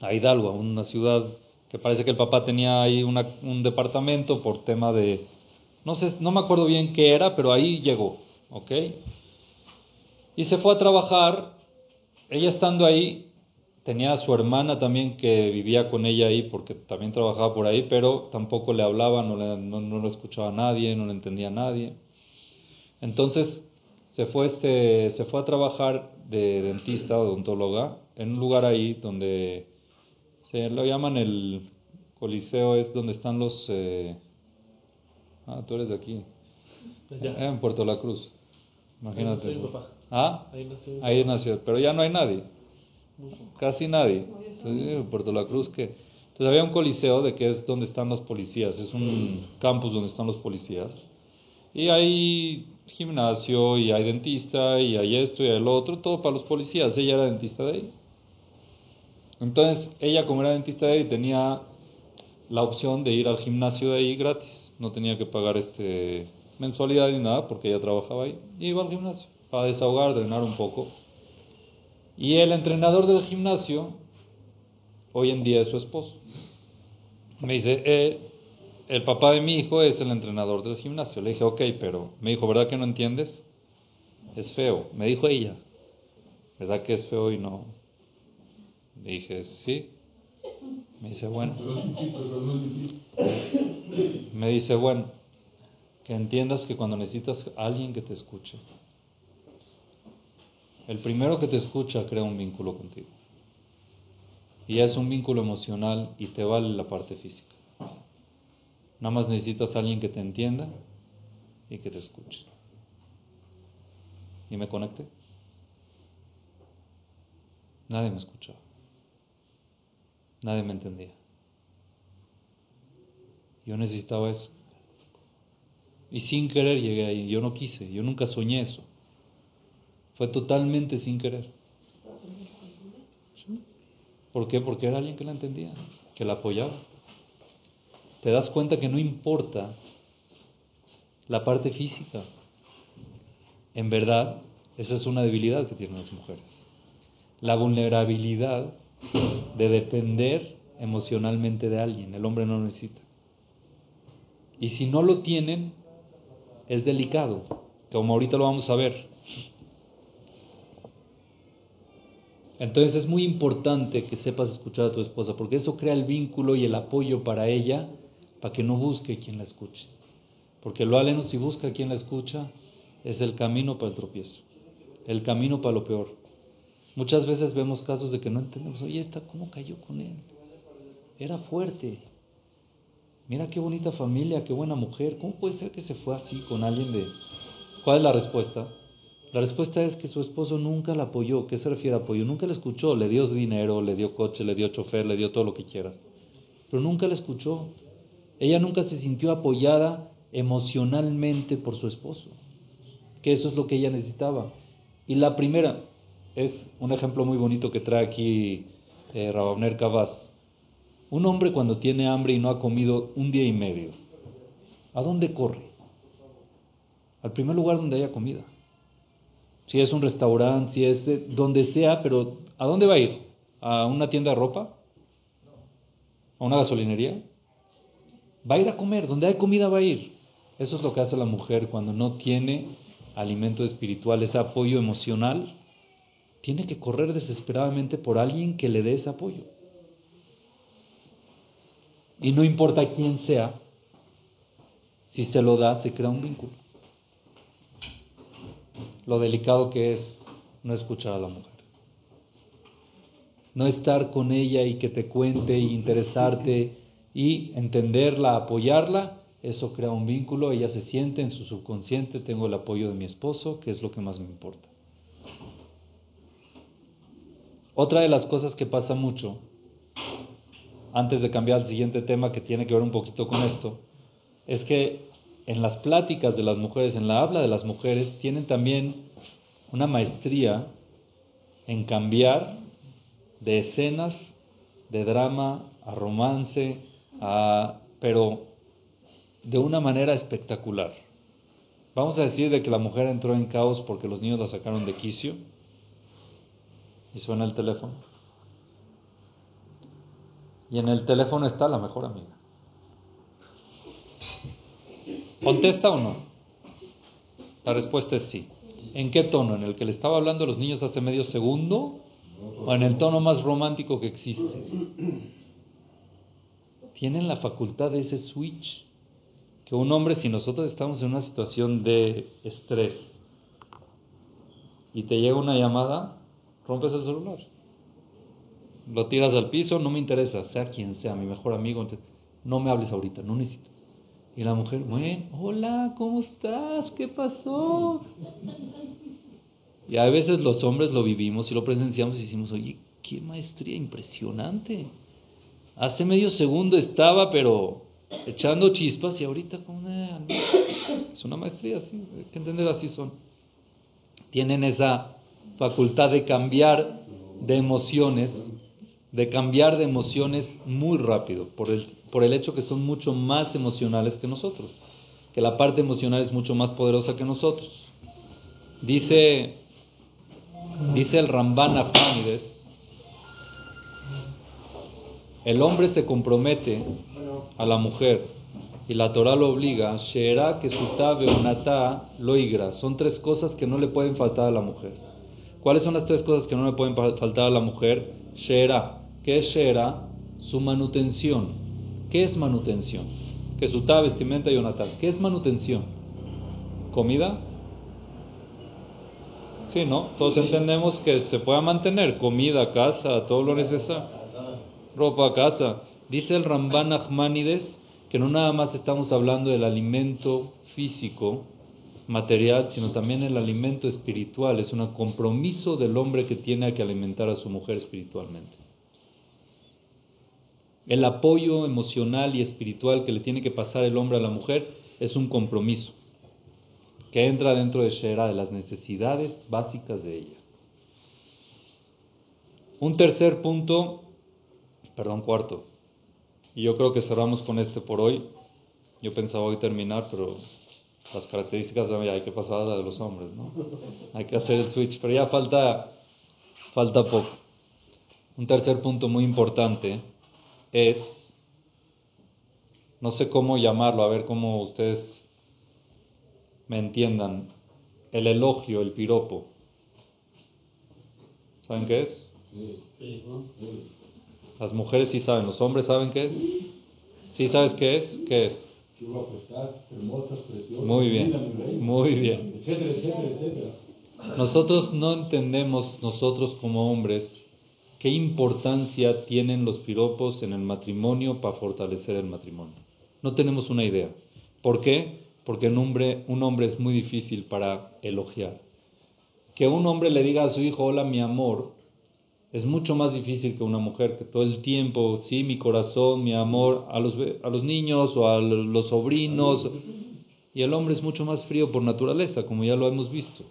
a Hidalgo, a una ciudad que parece que el papá tenía ahí un departamento por tema de, no sé, no me acuerdo bien qué era, pero ahí llegó, ¿ok? Y se fue a trabajar, ella estando ahí, tenía a su hermana también que vivía con ella ahí porque también trabajaba por ahí, pero tampoco le hablaba, no le, no, no lo escuchaba nadie, no le entendía nadie. Entonces, se fue, este, se fue a trabajar de dentista o odontóloga en un lugar ahí donde se lo llaman el Coliseo, es donde están los... eh, ah, tú eres de aquí. Allá. Eh, en Puerto La Cruz. Imagínate. Ahí nació papá. Ah, Ahí nació. ahí nació, pero ya no hay nadie. Casi nadie. Entonces, en Puerto La Cruz, que Entonces había un coliseo de que es donde están los policías, es un campus donde están los policías. Y hay gimnasio, y hay dentista, y hay esto, y hay lo otro, todo para los policías. Ella era dentista de ahí. Entonces, ella como era dentista de ahí tenía la opción de ir al gimnasio de ahí gratis. No tenía que pagar este mensualidad ni nada porque ella trabajaba ahí. Y iba al gimnasio para desahogar, drenar un poco. Y el entrenador del gimnasio hoy en día es su esposo. Me dice, eh, el papá de mi hijo es el entrenador del gimnasio. Le dije, ok, pero me dijo, ¿verdad que no entiendes? Es feo. Me dijo ella, ¿verdad que es feo y no? Le dije, sí. Me dice, bueno. Me dice, bueno, que entiendas que cuando necesitas a alguien que te escuche, el primero que te escucha crea un vínculo contigo. Y es un vínculo emocional y te vale la parte física. Nada más necesitas a alguien que te entienda y que te escuche. Y me conecté. Nadie me escuchaba. Nadie me entendía. Yo necesitaba eso. Y sin querer llegué ahí. Yo no quise, yo nunca soñé eso. Fue totalmente sin querer. ¿Por qué? Porque era alguien que la entendía, que la apoyaba. Te das cuenta que no importa la parte física. En verdad, esa es una debilidad que tienen las mujeres. La vulnerabilidad de depender emocionalmente de alguien. El hombre no lo necesita. Y si no lo tienen, es delicado, como ahorita lo vamos a ver. Entonces es muy importante que sepas escuchar a tu esposa, porque eso crea el vínculo y el apoyo para ella, para que no busque quien la escuche. Porque lo aleno si busca quien la escucha, es el camino para el tropiezo, el camino para lo peor. Muchas veces vemos casos de que no entendemos, oye, esta, ¿cómo cayó con él? Era fuerte. Mira qué bonita familia, qué buena mujer. ¿Cómo puede ser que se fue así con alguien de... ¿Cuál es la respuesta? La respuesta es que su esposo nunca la apoyó. ¿Qué se refiere a apoyo? Nunca la escuchó. Le dio dinero, le dio coche, le dio chofer, le dio todo lo que quieras. Pero nunca la escuchó. Ella nunca se sintió apoyada emocionalmente por su esposo. Que eso es lo que ella necesitaba. Y la primera es un ejemplo muy bonito que trae aquí eh, Rababner Cabaz. Un hombre cuando tiene hambre y no ha comido un día y medio, ¿a dónde corre? Al primer lugar donde haya comida. Si es un restaurante, si es eh, donde sea, pero ¿a dónde va a ir? ¿A una tienda de ropa? ¿A una gasolinería? Va a ir a comer, donde hay comida va a ir. Eso es lo que hace la mujer cuando no tiene alimento espiritual, ese apoyo emocional. Tiene que correr desesperadamente por alguien que le dé ese apoyo. Y no importa quién sea, si se lo da, se crea un vínculo. Lo delicado que es no escuchar a la mujer. No estar con ella y que te cuente y interesarte y entenderla, apoyarla, eso crea un vínculo. Ella se siente en su subconsciente, tengo el apoyo de mi esposo, que es lo que más me importa. Otra de las cosas que pasa mucho antes de cambiar al siguiente tema que tiene que ver un poquito con esto, es que en las pláticas de las mujeres, en la habla de las mujeres, tienen también una maestría en cambiar de escenas de drama a romance, a, pero de una manera espectacular. Vamos a decir de que la mujer entró en caos porque los niños la sacaron de quicio y suena el teléfono. Y en el teléfono está la mejor amiga. ¿Contesta o no? La respuesta es sí. ¿En qué tono? ¿En el que le estaba hablando a los niños hace medio segundo? ¿O en el tono más romántico que existe? Tienen la facultad de ese switch. Que un hombre, si nosotros estamos en una situación de estrés, y te llega una llamada, rompes el celular. Lo tiras al piso, no me interesa, sea quien sea, mi mejor amigo, no me hables ahorita, no necesito. Y la mujer, bueno, hola, ¿cómo estás? ¿Qué pasó? Y a veces los hombres lo vivimos y lo presenciamos y decimos, oye, qué maestría impresionante. Hace medio segundo estaba, pero echando chispas y ahorita con es una maestría, sí, hay que entender así son. Tienen esa facultad de cambiar de emociones, de cambiar de emociones muy rápido, por el, por el hecho que son mucho más emocionales que nosotros, que la parte emocional es mucho más poderosa que nosotros. Dice, dice el Ramban Afánides, el hombre se compromete a la mujer y la Torah lo obliga, Sheera que tabe unata loigra. Son tres cosas que no le pueden faltar a la mujer. ¿Cuáles son las tres cosas que no le pueden faltar a la mujer? Sheera. ¿Qué es Sheera? Su manutención. ¿Qué es manutención? Que ta vestimenta y unata. ¿Qué es manutención? ¿Comida? Sí, ¿no? Todos entendemos que se pueda mantener comida, casa, todo lo necesario. Ropa, casa. Dice el Ramban Ahmanides que no nada más estamos hablando del alimento físico, material, sino también el alimento espiritual. Es un compromiso del hombre que tiene que alimentar a su mujer espiritualmente. El apoyo emocional y espiritual que le tiene que pasar el hombre a la mujer es un compromiso que entra dentro de Shera, de las necesidades básicas de ella. Un tercer punto, perdón, cuarto, y yo creo que cerramos con este por hoy. Yo pensaba hoy terminar, pero las características de hay que pasar a la de los hombres, ¿no? Hay que hacer el switch, pero ya falta, falta poco. Un tercer punto muy importante es, no sé cómo llamarlo, a ver cómo ustedes me entiendan, el elogio, el piropo. ¿Saben qué es? Sí, sí. Las mujeres sí saben, los hombres saben qué es. ¿Sí sabes qué es? ¿Qué es? Muy bien, muy bien. Nosotros no entendemos, nosotros como hombres, qué importancia tienen los piropos en el matrimonio para fortalecer el matrimonio. No tenemos una idea. ¿Por qué? Porque un hombre, un hombre es muy difícil para elogiar. Que un hombre le diga a su hijo, hola mi amor, es mucho más difícil que una mujer que todo el tiempo, sí, mi corazón, mi amor a los, a los niños o a los sobrinos. Y el hombre es mucho más frío por naturaleza, como ya lo hemos visto.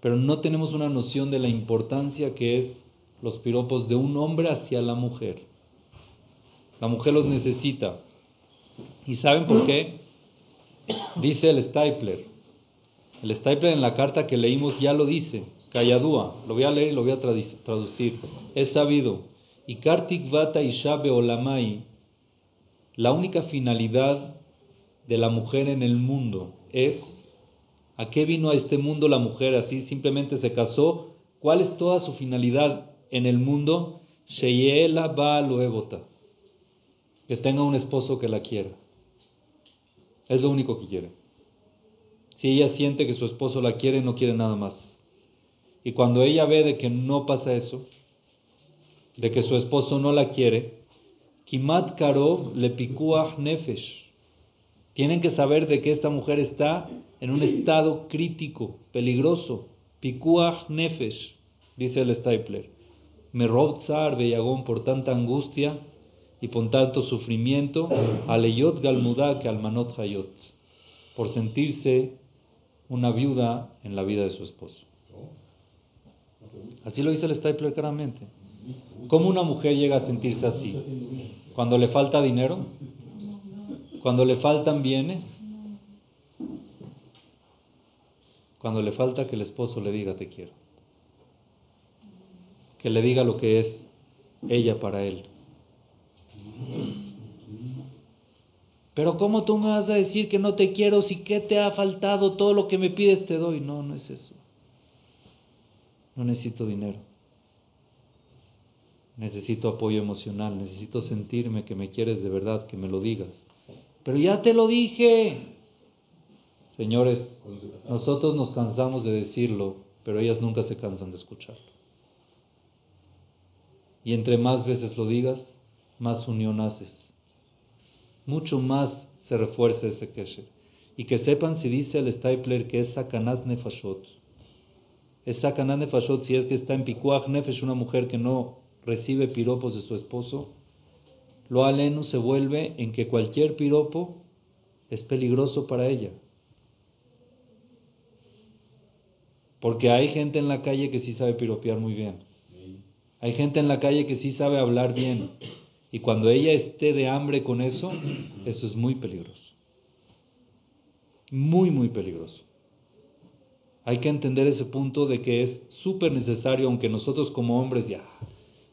Pero no tenemos una noción de la importancia que es los piropos de un hombre hacia la mujer. La mujer los necesita. ¿Y saben por qué? Dice el Stapler. El Stapler en la carta que leímos ya lo dice. Kayadúa, lo voy a leer y lo voy a traducir. Es sabido. Y Kartik Vata Ishabe Olamai, la única finalidad de la mujer en el mundo es ¿a qué vino a este mundo la mujer? Así simplemente se casó. ¿Cuál es toda su finalidad en el mundo? Sheyela Ba Que tenga un esposo que la quiera. Es lo único que quiere. Si ella siente que su esposo la quiere, no quiere nada más. Y cuando ella ve de que no pasa eso, de que su esposo no la quiere, Kimat Karov le pikuach nefesh. Tienen que saber de que esta mujer está en un estado crítico, peligroso. Pikuach nefesh, dice el Stapler. Me robzar bellagón por tanta angustia y por tanto sufrimiento, aleyot galmudak almanot hayot, por sentirse una viuda en la vida de su esposo. Así lo dice el Stapler claramente. ¿Cómo una mujer llega a sentirse así? Cuando le falta dinero, cuando le faltan bienes, cuando le falta que el esposo le diga te quiero, que le diga lo que es ella para él. Pero ¿cómo tú me vas a decir que no te quiero si qué te ha faltado? Todo lo que me pides te doy. No, no es eso. No necesito dinero. Necesito apoyo emocional, necesito sentirme que me quieres de verdad, que me lo digas. Pero ya te lo dije. Señores, nosotros nos cansamos de decirlo pero ellas nunca se cansan de escucharlo. Y entre más veces lo digas, más unión haces. Mucho más se refuerza ese kesher. Y que sepan si dice el Stapler que es Sakanat Nefashot. Es Sakanat Nefashot si es que está en Pikuach Nefesh, una mujer que no recibe piropos de su esposo. Lo aleno se vuelve en que cualquier piropo es peligroso para ella. Porque hay gente en la calle que sí sabe piropear muy bien. Hay gente en la calle que sí sabe hablar bien. Y cuando ella esté de hambre con eso, eso es muy peligroso. Muy, muy peligroso. Hay que entender ese punto de que es súper necesario, aunque nosotros como hombres ya,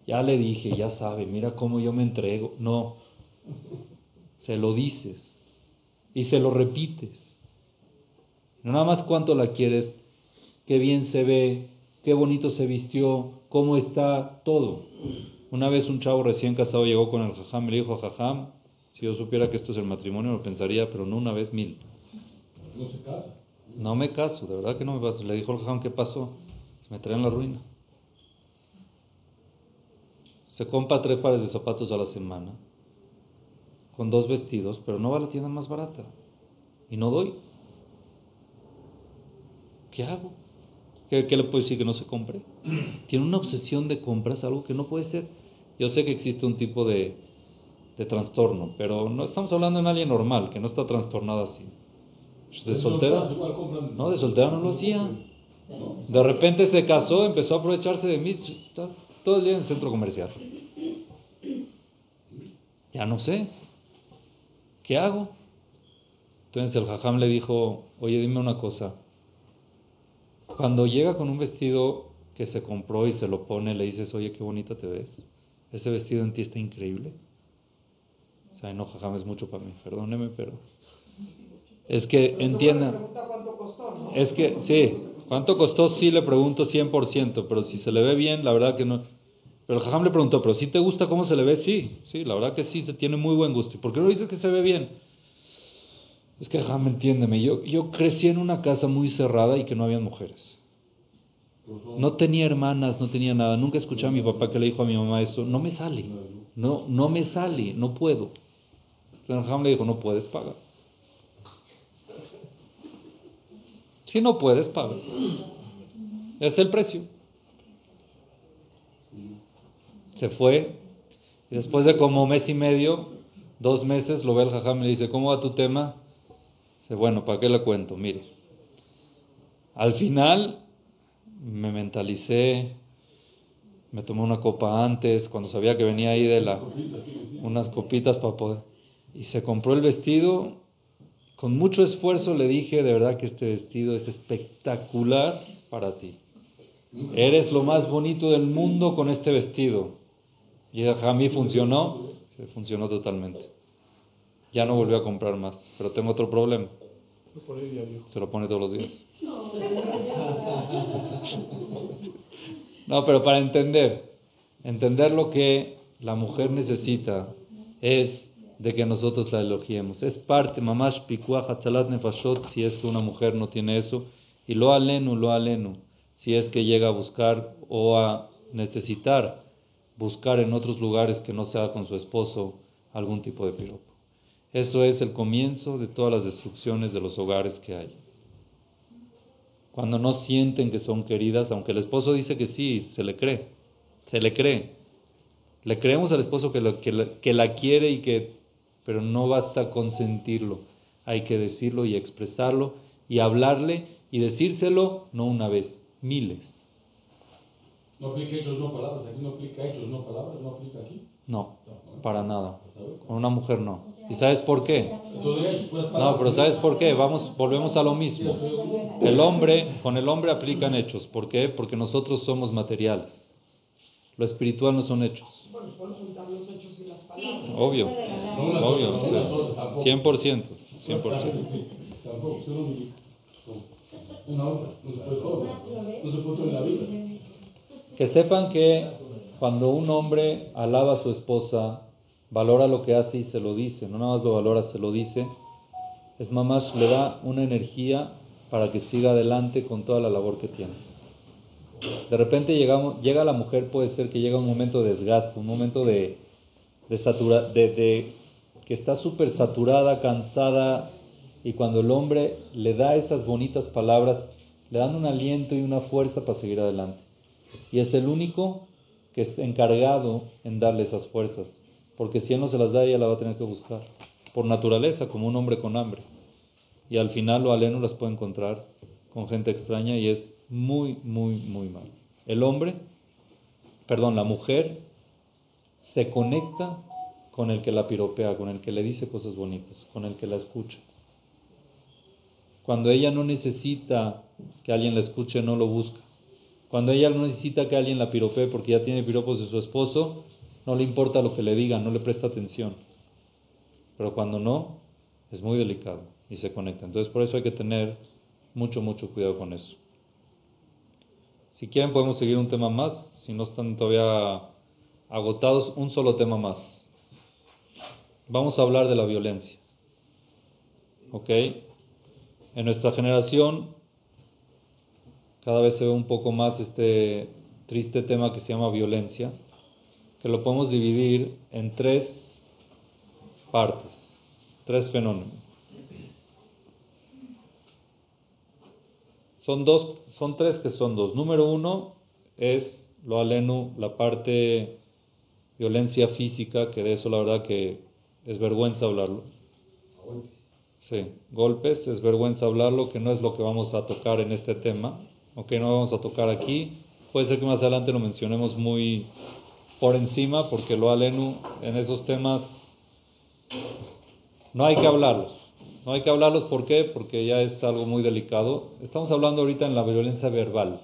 ya le dije, ya sabe, mira cómo yo me entrego. No, se lo dices y se lo repites. No nada más cuánto la quieres, qué bien se ve, qué bonito se vistió, cómo está todo. Una vez un chavo recién casado llegó con el jajam y le dijo, jajam, si yo supiera que esto es el matrimonio lo pensaría, pero no una vez mil. No se casa. No me caso, de verdad que no me caso. Le dijo el jajam, ¿qué pasó? Me traen la ruina. Se compra tres pares de zapatos a la semana, con dos vestidos, pero no va a la tienda más barata. Y no doy. ¿Qué hago? ¿Qué, le puedo decir que no se compre? Tiene una obsesión de compras, algo que no puede ser. Yo sé que existe un tipo de, de trastorno, pero no estamos hablando de alguien normal, que no está trastornado así. De soltera, no, de soltera no lo hacía. De repente se casó, empezó a aprovecharse de mí, todo el día en el centro comercial. Ya no sé. ¿Qué hago? Entonces el jajam le dijo, oye, dime una cosa. Cuando llega con un vestido que se compró y se lo pone, le dices, oye, qué bonita te ves. Ese vestido en ti está increíble. O sea, no, jajam, es mucho para mí, perdóneme, pero... Es que entiendan... Es que, sí, ¿cuánto costó? Sí le pregunto 100%, pero si se le ve bien, la verdad que no... Pero el jajam le preguntó, ¿pero si te gusta cómo se le ve? Sí, sí, la verdad que sí, te tiene muy buen gusto. ¿Y por qué no dices que se ve bien? Es que jajam, entiéndeme, yo, yo crecí en una casa muy cerrada y que no había mujeres. No tenía hermanas, no tenía nada. Nunca escuché a mi papá que le dijo a mi mamá esto, no me sale, no, no me sale, no puedo. Entonces le dijo, no puedes pagar. Si no puedes, paga. Es el precio. Se fue. Y después de como mes y medio, dos meses, lo ve el jajam y le dice, ¿cómo va tu tema? Dice, bueno, ¿para qué le cuento? Mire, al final me mentalicé, me tomé una copa antes, cuando sabía que venía ahí de la, unas copitas para poder, y se compró el vestido con mucho esfuerzo le dije, de verdad que este vestido es espectacular para ti. Eres lo más bonito del mundo con este vestido. Y a mí funcionó, se funcionó totalmente. Ya no volvió a comprar más, pero tengo otro problema. Se lo pone todos los días. No, pero para entender, entender lo que la mujer necesita es de que nosotros la elogiemos. Es parte, mamash pikuach hatzalat nefashot, si es que una mujer no tiene eso, y lo alenu, lo alenu, si es que llega a buscar o a necesitar buscar en otros lugares que no sea con su esposo algún tipo de piropo. Eso es el comienzo de todas las destrucciones de los hogares que hay. Cuando no sienten que son queridas, aunque el esposo dice que sí, se le cree, se le cree. Le creemos al esposo que, que la quiere y que pero no basta consentirlo, hay que decirlo y expresarlo y hablarle y decírselo no una vez, miles. ¿No aplica hechos, no palabras? ¿Aquí no aplica hechos, no palabras? ¿No aplica aquí? No, para nada. Con una mujer no. ¿Y sabes por qué? No, pero ¿sabes por qué? Vamos, volvemos a lo mismo. El hombre, con el hombre aplican hechos. ¿Por qué? Porque nosotros somos materiales. Lo espiritual no son hechos. Obvio, obvio, 100%, 100%. Que sepan que cuando un hombre alaba a su esposa, valora lo que hace y se lo dice, no nada más lo valora, se lo dice, es mamás le da una energía para que siga adelante con toda la labor que tiene. De repente llega la mujer, puede ser que llega un momento de desgaste, un momento de, de, satura, de que está súper saturada, cansada, y cuando el hombre le da esas bonitas palabras, le dan un aliento y una fuerza para seguir adelante. Y es el único que es encargado en darle esas fuerzas, porque si él no se las da, ella la va a tener que buscar, por naturaleza, como un hombre con hambre. Y al final lo aleno las puede encontrar con gente extraña y es muy, muy, muy mal. El hombre, perdón, la mujer se conecta con el que la piropea, con el que le dice cosas bonitas, con el que la escucha. Cuando ella no necesita que alguien la escuche, no lo busca. Cuando ella no necesita que alguien la piropee porque ya tiene piropos de su esposo, no le importa lo que le digan, no le presta atención. Pero cuando no, es muy delicado y se conecta. Entonces por eso hay que tener mucho, mucho cuidado con eso. Si quieren podemos seguir un tema más, si no están todavía agotados, un solo tema más. Vamos a hablar de la violencia. ¿Ok? En nuestra generación cada vez se ve un poco más este triste tema que se llama violencia, que lo podemos dividir en tres partes, tres fenómenos. Son dos, son tres que son dos. Número uno es lo alenu, la parte violencia física, que de eso la verdad que es vergüenza hablarlo. Sí, golpes, es vergüenza hablarlo, que no es lo que vamos a tocar en este tema, ok, no vamos a tocar aquí. Puede ser que más adelante lo mencionemos muy por encima, porque lo alenu en esos temas no hay que hablarlos. No hay que hablarlos, ¿por qué? Porque ya es algo muy delicado. Estamos hablando ahorita en la violencia verbal.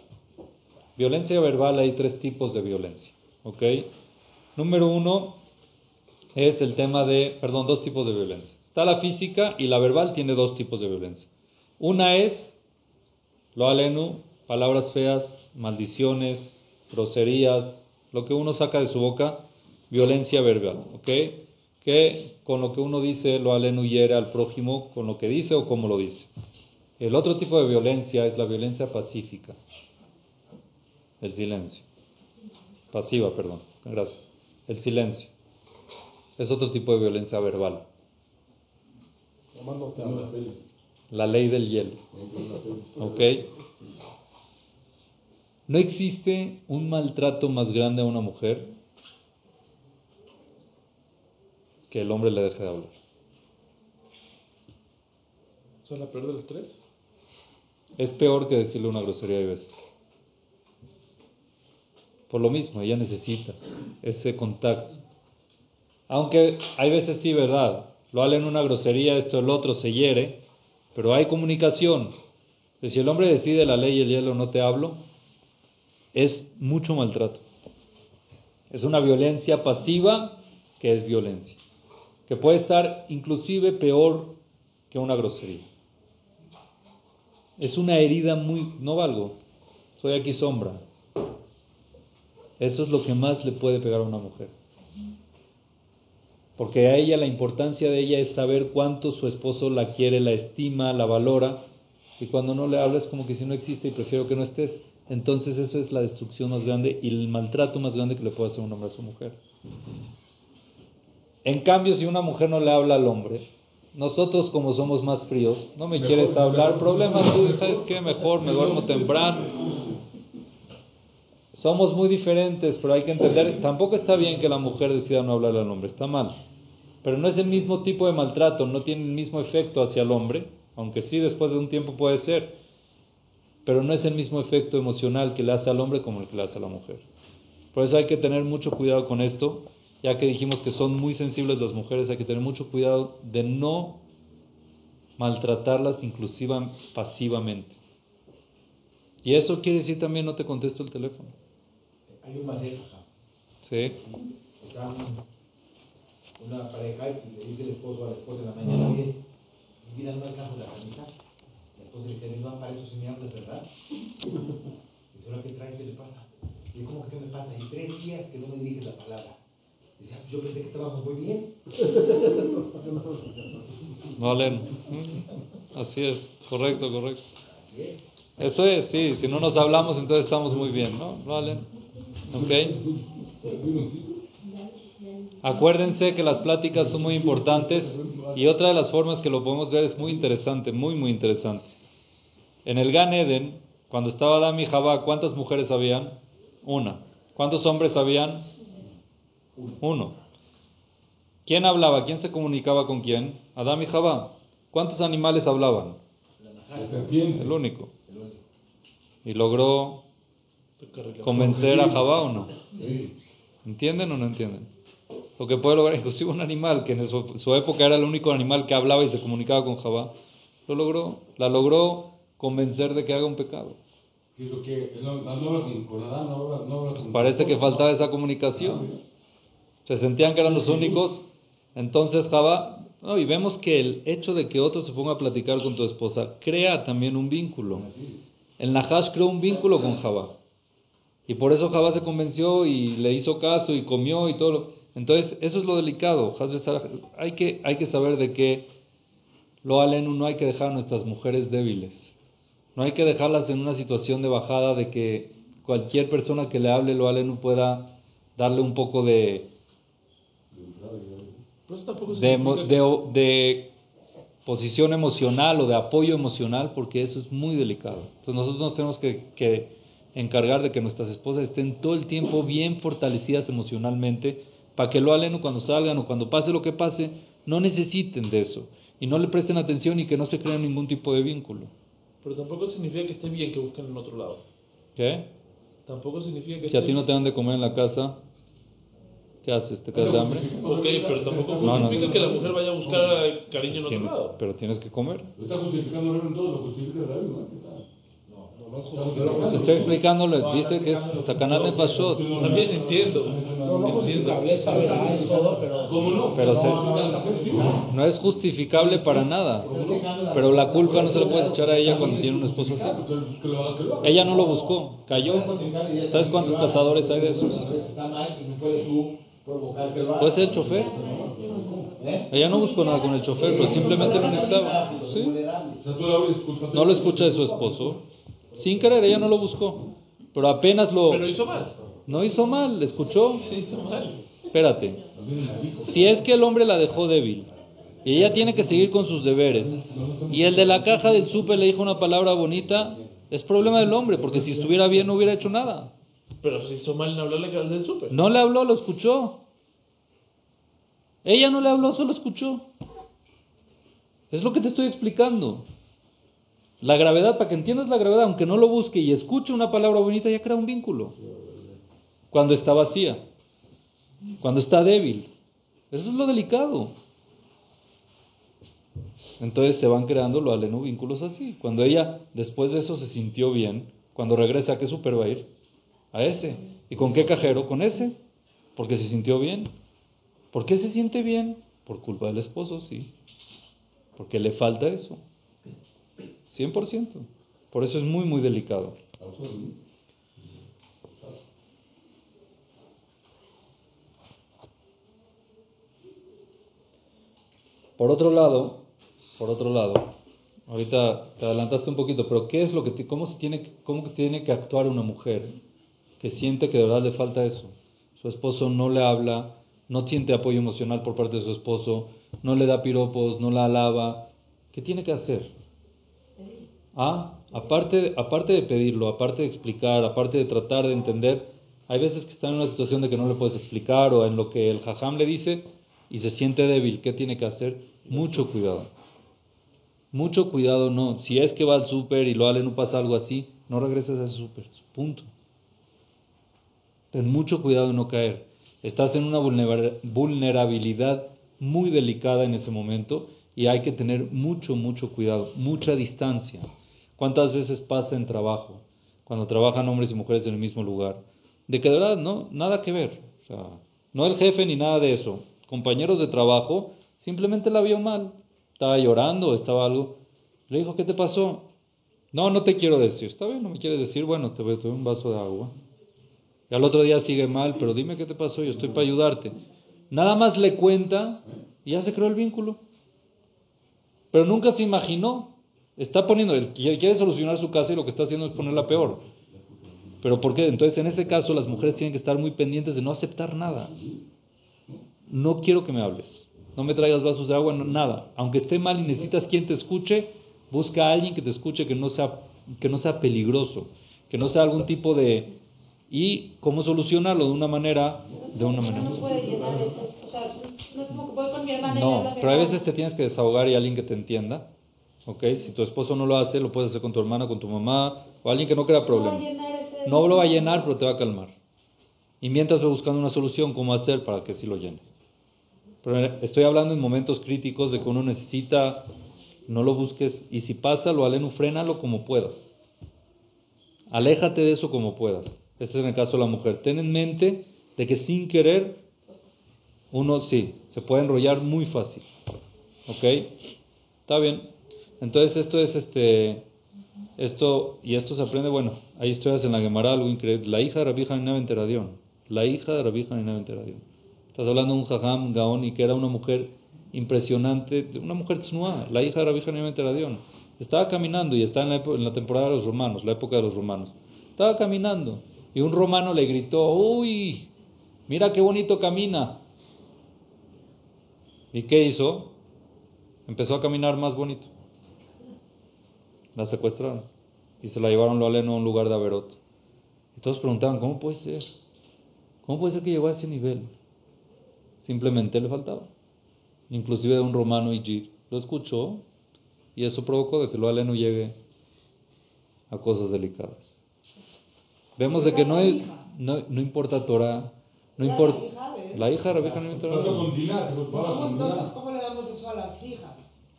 Violencia verbal hay tres tipos de violencia, ¿ok? Número uno es el tema de, perdón, dos tipos de violencia. Está la física y la verbal tiene dos tipos de violencia. Una es, lo alenu, palabras feas, maldiciones, groserías, lo que uno saca de su boca, violencia verbal, ¿ok? Que con lo que uno dice, lo alenu hiere al prójimo con lo que dice o como lo dice. El otro tipo de violencia es la violencia pacífica, el silencio. Pasiva, perdón, gracias. El silencio. Es otro tipo de violencia verbal. La ley del hielo. ¿Ok? No existe un maltrato más grande a una mujer que el hombre le deje de hablar. ¿Son la peor de los tres? Es peor que decirle una grosería de veces. Por lo mismo, ella necesita ese contacto. Aunque hay veces sí, ¿verdad? Lo en una grosería, esto, el otro se hiere, pero hay comunicación. Si el hombre decide la ley y el hielo no te hablo, es mucho maltrato. Es una violencia pasiva que es violencia. Que puede estar inclusive peor que una grosería. Es una herida muy... No valgo. Soy aquí sombra. Eso es lo que más le puede pegar a una mujer. Porque a ella la importancia de ella es saber cuánto su esposo la quiere, la estima, la valora. Y cuando no le hablas como que si no existe y prefiero que no estés. Entonces eso es la destrucción más grande y el maltrato más grande que le puede hacer un hombre a su mujer. En cambio, si una mujer no le habla al hombre, nosotros como somos más fríos, no me quieres hablar, problemas tú, ¿sabes qué? Mejor me duermo temprano. Somos muy diferentes, pero hay que entender, tampoco está bien que la mujer decida no hablarle al hombre, está mal. Pero no es el mismo tipo de maltrato, no tiene el mismo efecto hacia el hombre, aunque sí después de un tiempo puede ser, pero no es el mismo efecto emocional que le hace al hombre como el que le hace a la mujer. Por eso hay que tener mucho cuidado con esto, ya que dijimos que son muy sensibles las mujeres, hay que tener mucho cuidado de no maltratarlas inclusive pasivamente. Y eso quiere decir también no te contesto el teléfono. Hay un masaje. Sí. Está una pareja y le dice el esposo a la esposa en la mañana, oye, mi vida no alcanza la camisa. La esposa le dice, no, para eso sí me hablas, ¿verdad? Y solo que traes, ¿qué le pasa? Y ¿cómo que qué me pasa? Y tres días que no me diriges la palabra. Dice, ah, yo pensé que estábamos muy bien. No, Alen. Así es, correcto, correcto. Eso es, sí. Si no nos hablamos, entonces estamos muy bien, ¿no? ¿Vale? ¿Ok? Acuérdense que las pláticas son muy importantes y otra de las formas que lo podemos ver es muy interesante, muy, muy interesante. En el Gan Eden, cuando estaba Adán y Jabá, ¿cuántas mujeres habían? Una. ¿Cuántos hombres habían? Uno. ¿Quién hablaba? ¿Quién se comunicaba con quién? Adán y Jabá. ¿Cuántos animales hablaban? El único. ¿Y logró convencer a Jabá o no? ¿Entienden o no entienden? Lo que puede lograr, inclusive un animal que en su, época era el único animal que hablaba y se comunicaba con Jabá, lo logró, la logró convencer de que haga un pecado. Pues parece que faltaba esa comunicación. Se sentían que eran los únicos. Entonces Jabá, y vemos que el hecho de que otro se ponga a platicar con tu esposa crea también un vínculo. El Nahash creó un vínculo con Jabá. Y por eso Jabá se convenció y le hizo caso y comió y todo. Entonces, eso es lo delicado. Hay que, hay que saber de que lo alenu no hay que dejar a nuestras mujeres débiles. No hay que dejarlas en una situación de bajada de que cualquier persona que le hable lo alenu pueda darle un poco de, de, posición emocional o de apoyo emocional, porque eso es muy delicado. Entonces nosotros nos tenemos que, que encargar de que nuestras esposas estén todo el tiempo bien fortalecidas emocionalmente, para que lo alenu cuando salgan o cuando pase lo que pase, no necesiten de eso y no le presten atención y que no se creen ningún tipo de vínculo. Pero tampoco significa que esté bien que busquen en otro lado. ¿Qué? Tampoco significa que Si a ti no te dan de comer en la casa, ¿qué haces? ¿Te quedas de hambre? Ok, pero tampoco significa que la mujer vaya a buscar cariño en otro lado. Pero tienes que comer. Lo está justificando en todo, lo justifica la misma. Te estoy explicándole, dice que es Takanat de Pashot. También entiendo. Pero no es justificable para nada. Pero la culpa no se le puede echar a ella cuando tiene un esposo así. Ella no lo buscó, cayó. ¿Sabes cuántos cazadores hay de esos? Puede ser el chofer. Ella no buscó nada con el chofer, pero simplemente lo necesitaba. No lo escucha de su esposo. Sin querer, ella no lo buscó. Pero apenas lo. Pero hizo mal. No hizo mal, escuchó. Sí, hizo mal. Espérate. Si es que el hombre la dejó débil y ella tiene que seguir con sus deberes y el de la caja del súper le dijo una palabra bonita, es problema del hombre, porque si estuviera bien no hubiera hecho nada. Pero si hizo mal en hablarle al del súper. No le habló, lo escuchó. Ella no le habló, solo escuchó. Es lo que te estoy explicando. La gravedad, para que entiendas la gravedad, aunque no lo busque y escuche una palabra bonita, ya crea un vínculo. Cuando está vacía, cuando está débil. Eso es lo delicado. Entonces se van creando lo aleno vínculos así. Cuando ella después de eso se sintió bien, cuando regresa, ¿a qué super va a ir? A ese. ¿Y con qué cajero? Con ese. Porque se sintió bien. ¿Por qué se siente bien? Por culpa del esposo, sí. Porque le falta eso. 100%. Por eso es muy, muy delicado. Por otro lado, por otro lado, ahorita te adelantaste un poquito, pero ¿qué es lo que cómo se tiene cómo tiene que actuar una mujer que siente que de verdad le falta eso? Su esposo no le habla, no siente apoyo emocional por parte de su esposo, no le da piropos, no la alaba. ¿Qué tiene que hacer? Ah, aparte, aparte de pedirlo, aparte de explicar, aparte de tratar de entender, hay veces que está en una situación de que no le puedes explicar o en lo que el jajam le dice y se siente débil. ¿Qué tiene que hacer? Mucho cuidado. Mucho cuidado, no. Si es que va al súper y lo ale no pasa algo así, no regreses a ese súper. Punto. Ten mucho cuidado de no caer. Estás en una vulnerabilidad muy delicada en ese momento y hay que tener mucho, mucho cuidado, mucha distancia. ¿Cuántas veces pasa en trabajo, cuando trabajan hombres y mujeres en el mismo lugar? De que de verdad, no, nada que ver. O sea, no el jefe ni nada de eso. Compañeros de trabajo, simplemente la vio mal. Estaba llorando, estaba algo. Le dijo, ¿qué te pasó? No, no te quiero decir. Está bien, no me quieres decir. Bueno, te doy un vaso de agua. Y al otro día sigue mal, pero dime qué te pasó, yo estoy para ayudarte. Nada más le cuenta y ya se creó el vínculo. Pero nunca se imaginó Está poniendo, quiere solucionar su casa y lo que está haciendo es ponerla peor. ¿Pero por qué? Entonces, en ese caso, las mujeres tienen que estar muy pendientes de no aceptar nada. No quiero que me hables. No me traigas vasos de agua, no- nada. Aunque esté mal y necesitas quien te escuche, busca a alguien que te escuche que no sea, que no sea peligroso, que no sea algún tipo de... ¿Y cómo solucionarlo? De una manera... De una manera. No pero a veces te tienes que desahogar y alguien que te entienda. ¿Ok? Si tu esposo no lo hace, lo puedes hacer con tu hermana, con tu mamá o alguien que no crea problema. No lo va a llenar, pero te va a calmar. Y mientras voy buscando una solución, cómo hacer para que sí lo llene. Pero estoy hablando en momentos críticos de que uno necesita, no lo busques, y si pasa, lo alenu, frénalo como puedas. Aléjate de eso como puedas. Este es en el caso de la mujer. Ten en mente de que sin querer, uno sí, se puede enrollar muy fácil. ¿Ok? Está bien. Entonces esto es este, esto, y esto se aprende, bueno, hay historias en la Gemara, algo increíble. La hija de Rabbi Teradion, la hija de Rabbi Teradion. Estás hablando de un jajam, gaón, y que era una mujer impresionante, una mujer tsnua, la hija de Rabbi Teradion. Estaba caminando y está en la, en la temporada de los romanos, la época de los romanos. Estaba caminando y un romano le gritó, uy, mira qué bonito camina. ¿Y qué hizo? Empezó a caminar más bonito. La secuestraron y se la llevaron lo aleno a un lugar de Averot. Y todos preguntaban, ¿cómo puede ser? ¿Cómo puede ser que llegó a ese nivel? Simplemente le faltaba. Inclusive de un romano y lo escuchó y eso provocó de que lo aleno llegue a cosas delicadas. Vemos de que no, es- no, no importa Torah, no importa... la hija de ben No Teradion. continuar, por favor, ¿Cómo, entonces, continuar. ¿cómo le damos eso a las hijas?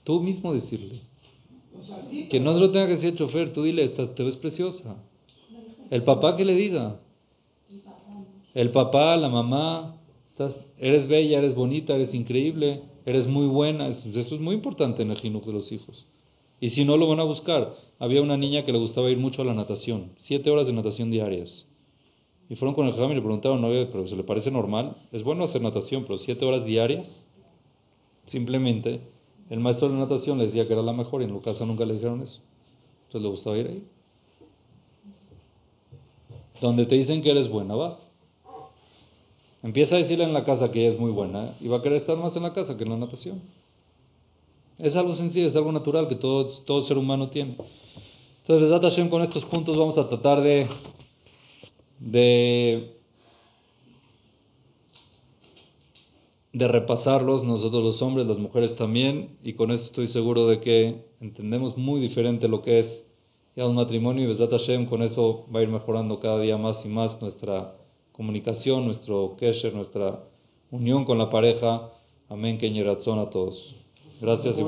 Tú mismo decirle. Que no se lo tenga que decir el chofer, tú dile, "Estás- te ves preciosa. El papá que le diga. El papá, la mamá, estás, eres bella, eres bonita, eres increíble, eres muy buena. Eso, eso es muy importante en el jinuj de los hijos. Y si no, lo van a buscar. Había una niña que le gustaba ir mucho a la natación, siete horas de natación diarias. Y fueron con el jajam y le preguntaron, "Oye, pero ¿se le parece normal? Es bueno hacer natación, pero siete horas diarias. Simplemente, el maestro de natación le decía que era la mejor y en casa nunca le dijeron eso. Entonces le gustaba ir ahí. Donde te dicen que eres buena, vas. Empieza a decirle en la casa que es muy buena y va a querer estar más en la casa que en la natación. Es algo sencillo, es algo natural que todo, todo ser humano tiene. Entonces, Besat Hashem, con estos puntos vamos a tratar de, de, de repasarlos, nosotros los hombres, las mujeres también, y con eso estoy seguro de que entendemos muy diferente lo que es ya un matrimonio y Besat Hashem, con eso va a ir mejorando cada día más y más nuestra comunicación, nuestro kesher, nuestra unión con la pareja. Amén, que a todos. Gracias. y